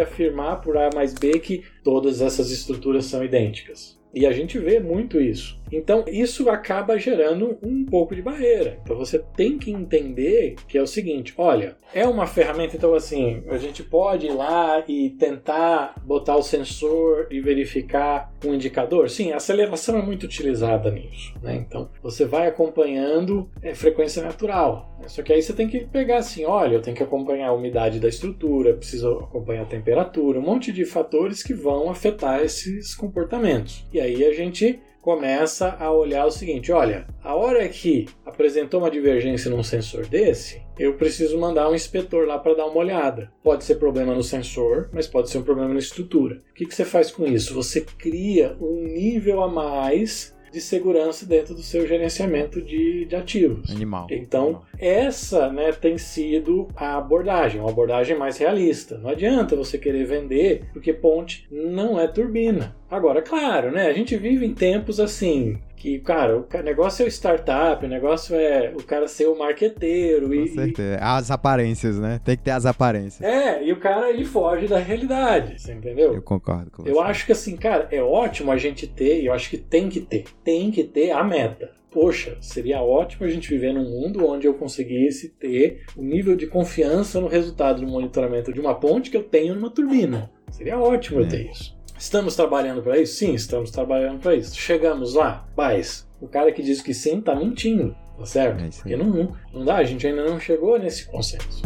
afirmar por A mais B que todas essas estruturas são idênticas. E a gente vê muito isso. Então, isso acaba gerando um pouco de barreira. Então, você tem que entender que é o seguinte: olha, é uma ferramenta, então, assim, a gente pode ir lá e tentar botar o sensor e verificar um indicador. Sim, a aceleração é muito utilizada nisso. Né? Então, você vai acompanhando é, frequência natural. Né? Só que aí você tem que pegar assim: olha, eu tenho que acompanhar a umidade da estrutura, preciso acompanhar a temperatura, um monte de fatores que vão afetar esses comportamentos. E aí a gente começa a olhar o seguinte: olha, a hora que apresentou uma divergência num sensor desse, eu preciso mandar um inspetor lá para dar uma olhada. Pode ser problema no sensor, mas pode ser um problema na estrutura. O que, que você faz com isso? Você cria um nível a mais de segurança dentro do seu gerenciamento de, de ativos. Animal. Então, Animal. essa né, tem sido a abordagem, uma abordagem mais realista. Não adianta você querer vender, porque ponte não é turbina. Agora, claro, né, a gente vive em tempos assim, que, cara, o negócio é o startup, o negócio é o cara ser o marqueteiro. Com e, certeza. As aparências, né? Tem que ter as aparências. É, e o cara ele foge da realidade, você entendeu? Eu concordo com você. Eu acho que assim, cara, é ótimo a gente ter, e eu acho que tem que ter, tem que ter a meta poxa, seria ótimo a gente viver num mundo onde eu conseguisse ter o nível de confiança no resultado do monitoramento de uma ponte que eu tenho numa turbina. Seria ótimo eu ter isso. Estamos trabalhando para isso? Sim, estamos trabalhando para isso. Chegamos lá? Mas o cara que diz que sim tá mentindo, tá certo? É Porque não, não, não dá, a gente ainda não chegou nesse consenso.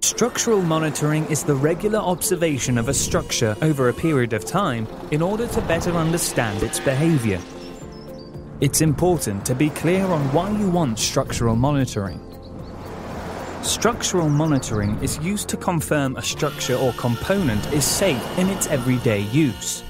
Structural monitoring is the regular observation of a structure over a period of time in order to better understand its behavior. It's important to be clear on why you want structural monitoring. Structural monitoring is used to confirm a structure or component is safe in its everyday use.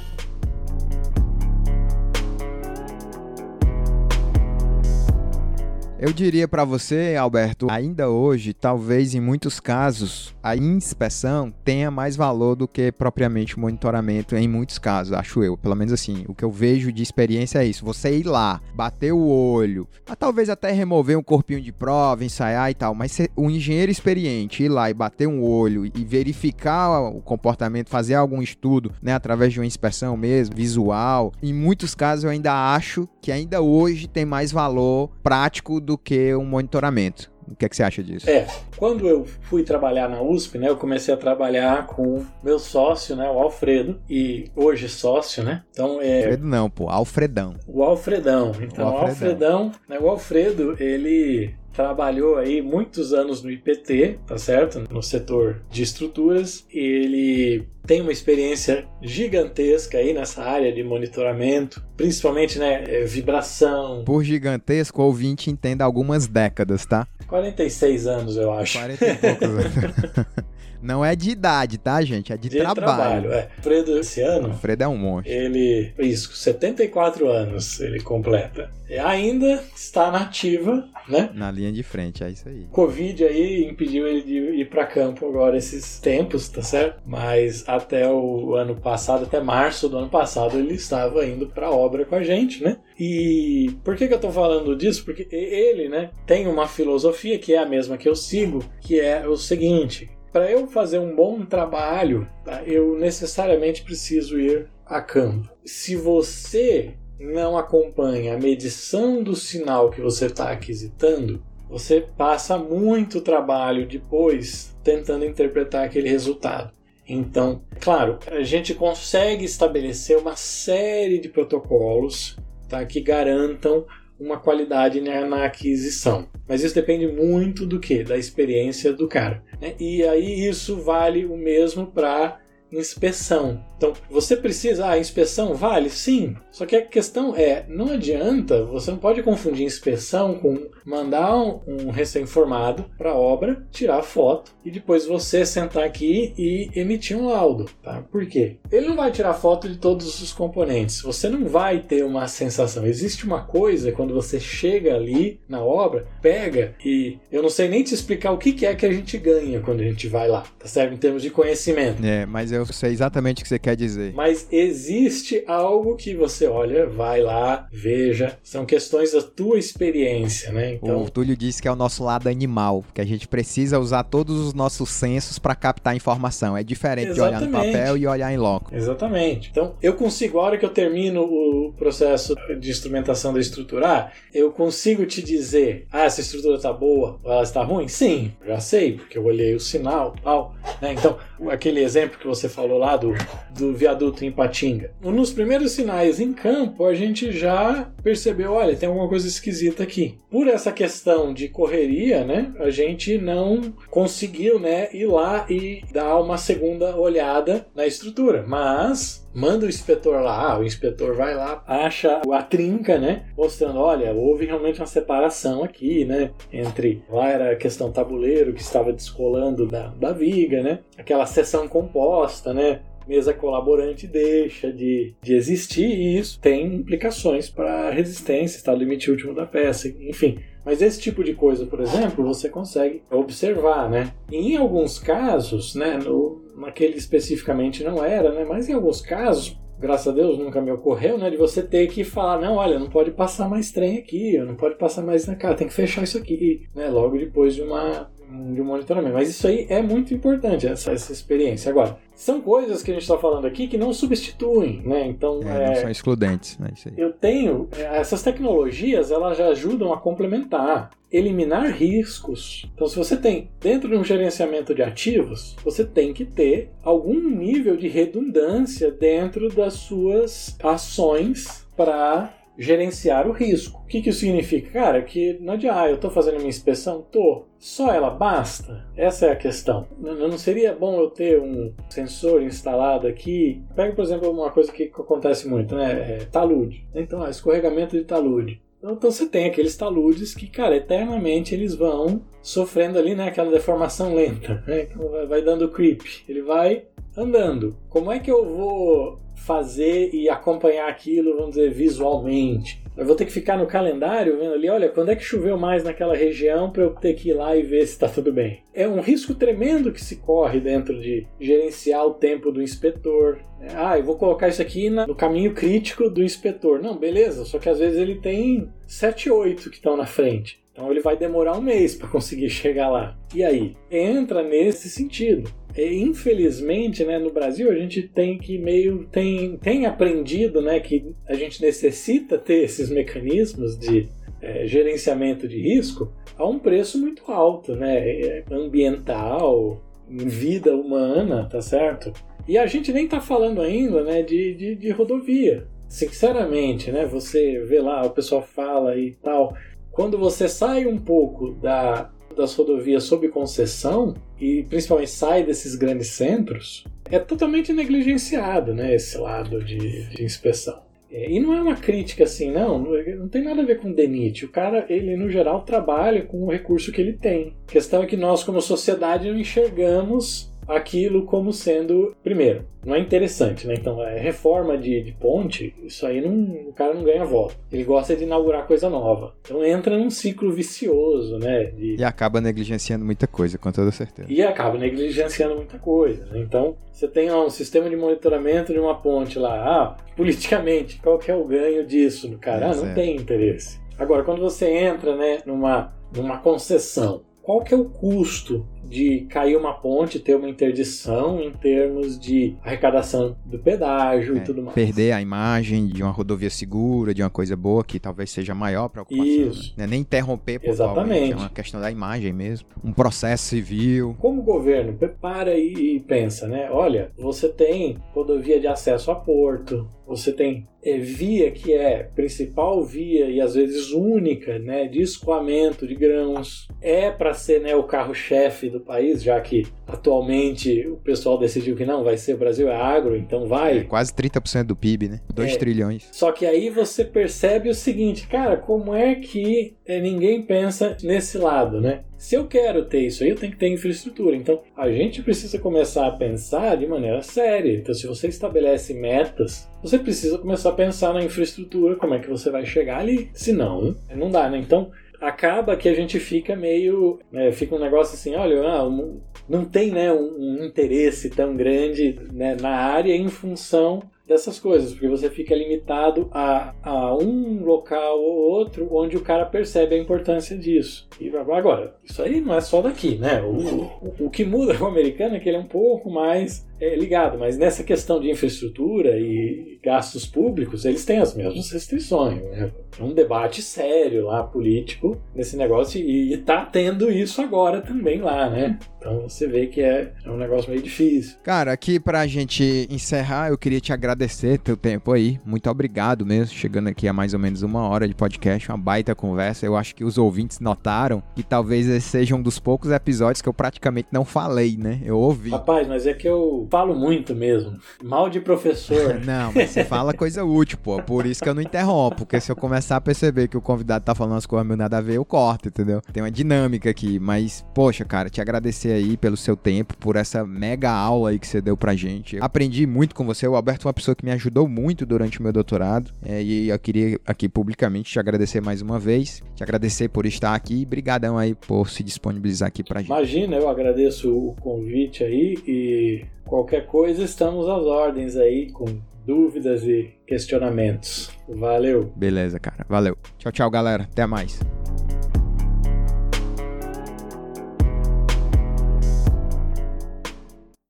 Eu diria para você, Alberto, ainda hoje, talvez em muitos casos, a inspeção tenha mais valor do que propriamente o monitoramento em muitos casos, acho eu. Pelo menos assim, o que eu vejo de experiência é isso. Você ir lá, bater o olho, ah, talvez até remover um corpinho de prova, ensaiar e tal, mas o engenheiro experiente ir lá e bater um olho e verificar o comportamento, fazer algum estudo, né, através de uma inspeção mesmo, visual, em muitos casos eu ainda acho que ainda hoje tem mais valor prático do que um monitoramento. O que, é que você acha disso? É, quando eu fui trabalhar na USP, né, eu comecei a trabalhar com meu sócio, né, o Alfredo, e hoje sócio, né? Então é Alfredo não, pô, Alfredão. o Alfredão. Então, O o Alfredão. Alfredão, né, o Alfredo, ele trabalhou aí muitos anos no IPT, tá certo? No setor de estruturas. Ele tem uma experiência gigantesca aí nessa área de monitoramento, principalmente, né, é, vibração. Por gigantesco, o ouvinte entenda algumas décadas, tá? 46 anos, eu acho. 40 e poucos anos. <laughs> Não é de idade, tá, gente? É de, De trabalho. trabalho, é. Alfredo, esse ano, Alfredo é um monstro. Ele, isso, 74 anos ele completa. E ainda está nativa, né? Na linha de frente, é isso aí. Covid aí impediu ele de ir para campo agora esses tempos, tá certo? Mas até o ano passado, até março do ano passado, ele estava indo para obra com a gente, né? E por que, que eu tô falando disso? Porque ele, né, tem uma filosofia que é a mesma que eu sigo, que é o seguinte: para eu fazer um bom trabalho, tá, eu necessariamente preciso ir a campo. Se você não acompanha a medição do sinal que você está aquisitando, você passa muito trabalho depois tentando interpretar aquele resultado. Então, claro, a gente consegue estabelecer uma série de protocolos tá, que garantam uma qualidade na, aquisição. Mas isso depende muito do que? Da experiência do cara. né? E aí isso vale o mesmo para inspeção. Então, você precisa, ah, a inspeção vale? Sim. Só que a questão é, não adianta, você não pode confundir inspeção com mandar um, um recém-formado para a obra, tirar foto e depois você sentar aqui e emitir um laudo, tá? Por quê? Ele não vai tirar foto de todos os componentes. Você não vai ter uma sensação. Existe uma coisa quando você chega ali na obra, pega e eu não sei nem te explicar o que que é que a gente ganha quando a gente vai lá, tá certo? Em termos de conhecimento. É, mas eu sei exatamente o que você quer dizer. Mas existe algo que você olha, vai lá, veja. São questões da tua experiência, né? Então, O Túlio disse que é o nosso lado animal, que a gente precisa usar todos os nossos sensos para captar informação. É diferente de olhar no Exatamente. papel e olhar em loco. Exatamente. Então, eu consigo, a hora que eu termino o processo de instrumentação da estrutura, eu consigo te dizer, ah, essa estrutura está boa ou ela está ruim? Sim, já sei, porque eu olhei o sinal tal. Né? Então, aquele exemplo que você falou lá do, do viaduto em Patinga. Nos primeiros sinais em campo, a gente já percebeu, olha, tem alguma coisa esquisita aqui. Por essa questão de correria, né, a gente não conseguiu, né, ir lá e dar uma segunda olhada na estrutura. Mas manda o inspetor lá, o inspetor vai lá, acha a trinca, né, mostrando, olha, houve realmente uma separação aqui, né, entre lá era a questão tabuleiro que estava descolando da, da viga, né, aquela seção composta, né, mesa colaborante deixa de, de existir e isso tem implicações para resistência, estado limite último da peça, enfim. Mas esse tipo de coisa, por exemplo, você consegue observar, né? Em alguns casos, né, no, naquele especificamente não era, né, mas em alguns casos, graças a Deus nunca me ocorreu, né, de você ter que falar, não, olha, não pode passar mais trem aqui, não pode passar mais na casa, tem que fechar isso aqui, né, logo depois de uma de um monitoramento. Mas isso aí é muito importante, essa, essa experiência. Agora, são coisas que a gente está falando aqui que não substituem, né? Então, é, não são excludentes, né? Eu tenho essas tecnologias, elas já ajudam a complementar, eliminar riscos. Então, se você tem dentro de um gerenciamento de ativos, você tem que ter algum nível de redundância dentro das suas ações para gerenciar o risco. O que, que isso significa? Cara, que não adianta, ah, eu estou fazendo uma inspeção? Tô. Só ela basta? Essa é a questão. Não, seria bom eu ter um sensor instalado aqui? Pega, por exemplo, uma coisa que acontece muito, né? É, talude. Então, ah, escorregamento de talude. Então você tem aqueles taludes que, cara, eternamente eles vão sofrendo ali, né? Aquela deformação lenta, né? Então vai dando creep. Ele vai andando. Como é que eu vou fazer e acompanhar aquilo, vamos dizer, visualmente? Eu vou ter que ficar no calendário vendo ali, olha, quando é que choveu mais naquela região para eu ter que ir lá e ver se está tudo bem. É um risco tremendo que se corre dentro de gerenciar o tempo do inspetor. Ah, eu vou colocar isso aqui no caminho crítico do inspetor. Não, beleza, só que às vezes ele tem 7, 8 que estão na frente. Então ele vai demorar um mês para conseguir <laughs> chegar lá. E aí? Entra nesse sentido. Infelizmente, né, no Brasil a gente tem que meio tem, tem aprendido, né, que a gente necessita ter esses mecanismos de é, gerenciamento de risco a um preço muito alto, né, é, ambiental, vida humana, tá certo? E a gente nem tá falando ainda, né, de, de, de rodovia. Sinceramente, né, você vê lá, o pessoal fala e tal. Quando você sai um pouco da, das rodovias sob concessão e principalmente sai desses grandes centros, é totalmente negligenciado, né, esse lado de, de inspeção. É, e não é uma crítica assim, não, não tem nada a ver com DENIT. O cara, ele no geral trabalha com o recurso que ele tem. A questão é que nós, como sociedade, não enxergamos aquilo como sendo, primeiro, não é interessante, né? Então, é reforma de, de, ponte, isso aí não, o cara não ganha voto. Ele gosta de inaugurar coisa nova. Então entra num ciclo vicioso, né? De... E acaba negligenciando muita coisa, com toda certeza. E acaba negligenciando muita coisa. Né? Então, você tem ó, um sistema de monitoramento de uma ponte lá. Ah, politicamente, qual que é o ganho disso? No cara, ah, não é. tem interesse. Agora, quando você entra, né, numa, numa concessão, qual que é o custo de cair uma ponte, ter uma interdição em termos de arrecadação do pedágio é, e tudo mais. Perder a imagem de uma rodovia segura, de uma coisa boa que talvez seja maior preocupação. Né? Isso. Né? Nem interromper por Exatamente. é uma questão da imagem mesmo. Um processo civil. Como o governo prepara e pensa, né? Olha, você tem rodovia de acesso a porto, você tem é, via que é principal via e às vezes única, né, de escoamento de grãos. É para ser né, o carro-chefe do país, já que atualmente o pessoal decidiu que não, vai ser o Brasil é agro, então vai. É quase 30% do PIB, né? 2 é, trilhões. Só que aí você percebe o seguinte, cara, como é que é, ninguém pensa nesse lado, né? Se eu quero ter isso aí, eu tenho que ter infraestrutura. Então, a gente precisa começar a pensar de maneira séria. Então, se você estabelece metas, você precisa começar a pensar na infraestrutura, como é que você vai chegar ali. Se não, não dá, né? Então, acaba que a gente fica meio. Né, fica um negócio assim, olha, ah, um, não tem né, um, um, interesse tão grande né, na área em função dessas coisas, porque você fica limitado a, a um local ou outro onde o cara percebe a importância disso. E agora, isso aí não é só daqui, né? O, o, o que muda o americano é que ele é um pouco mais é, ligado, mas nessa questão de infraestrutura e gastos públicos, eles têm as mesmas restrições. Né? É um debate sério lá, político, nesse negócio, e, está tendo isso agora também lá, né? Então você vê que é, é um negócio meio difícil. Cara, aqui pra gente encerrar, eu queria te agradecer teu tempo aí. Muito obrigado mesmo, chegando aqui a mais ou menos uma hora de podcast, uma baita conversa. Eu acho que os ouvintes notaram que talvez esse seja um dos poucos episódios que eu praticamente não falei, né? Eu ouvi. Rapaz, mas é que eu falo muito mesmo. Mal de professor. <laughs> não, mas você fala coisa útil, pô. Por isso que eu não interrompo. Porque se eu começar a perceber que o convidado tá falando as coisas meio nada a ver, eu corto, entendeu? Tem uma dinâmica aqui. Mas, poxa, cara, te agradecer aí pelo seu tempo, por essa mega aula aí que você deu pra gente. Eu aprendi muito com você. O Alberto é uma pessoa que me ajudou muito durante o meu doutorado. É, e eu queria aqui publicamente te agradecer mais uma vez. Te agradecer por estar aqui. Obrigadão aí por se disponibilizar aqui pra gente. Imagina, eu agradeço o convite aí e Qualquer coisa, estamos às ordens aí com dúvidas e questionamentos. Valeu. Beleza, cara. Valeu. Tchau, tchau, galera. Até mais.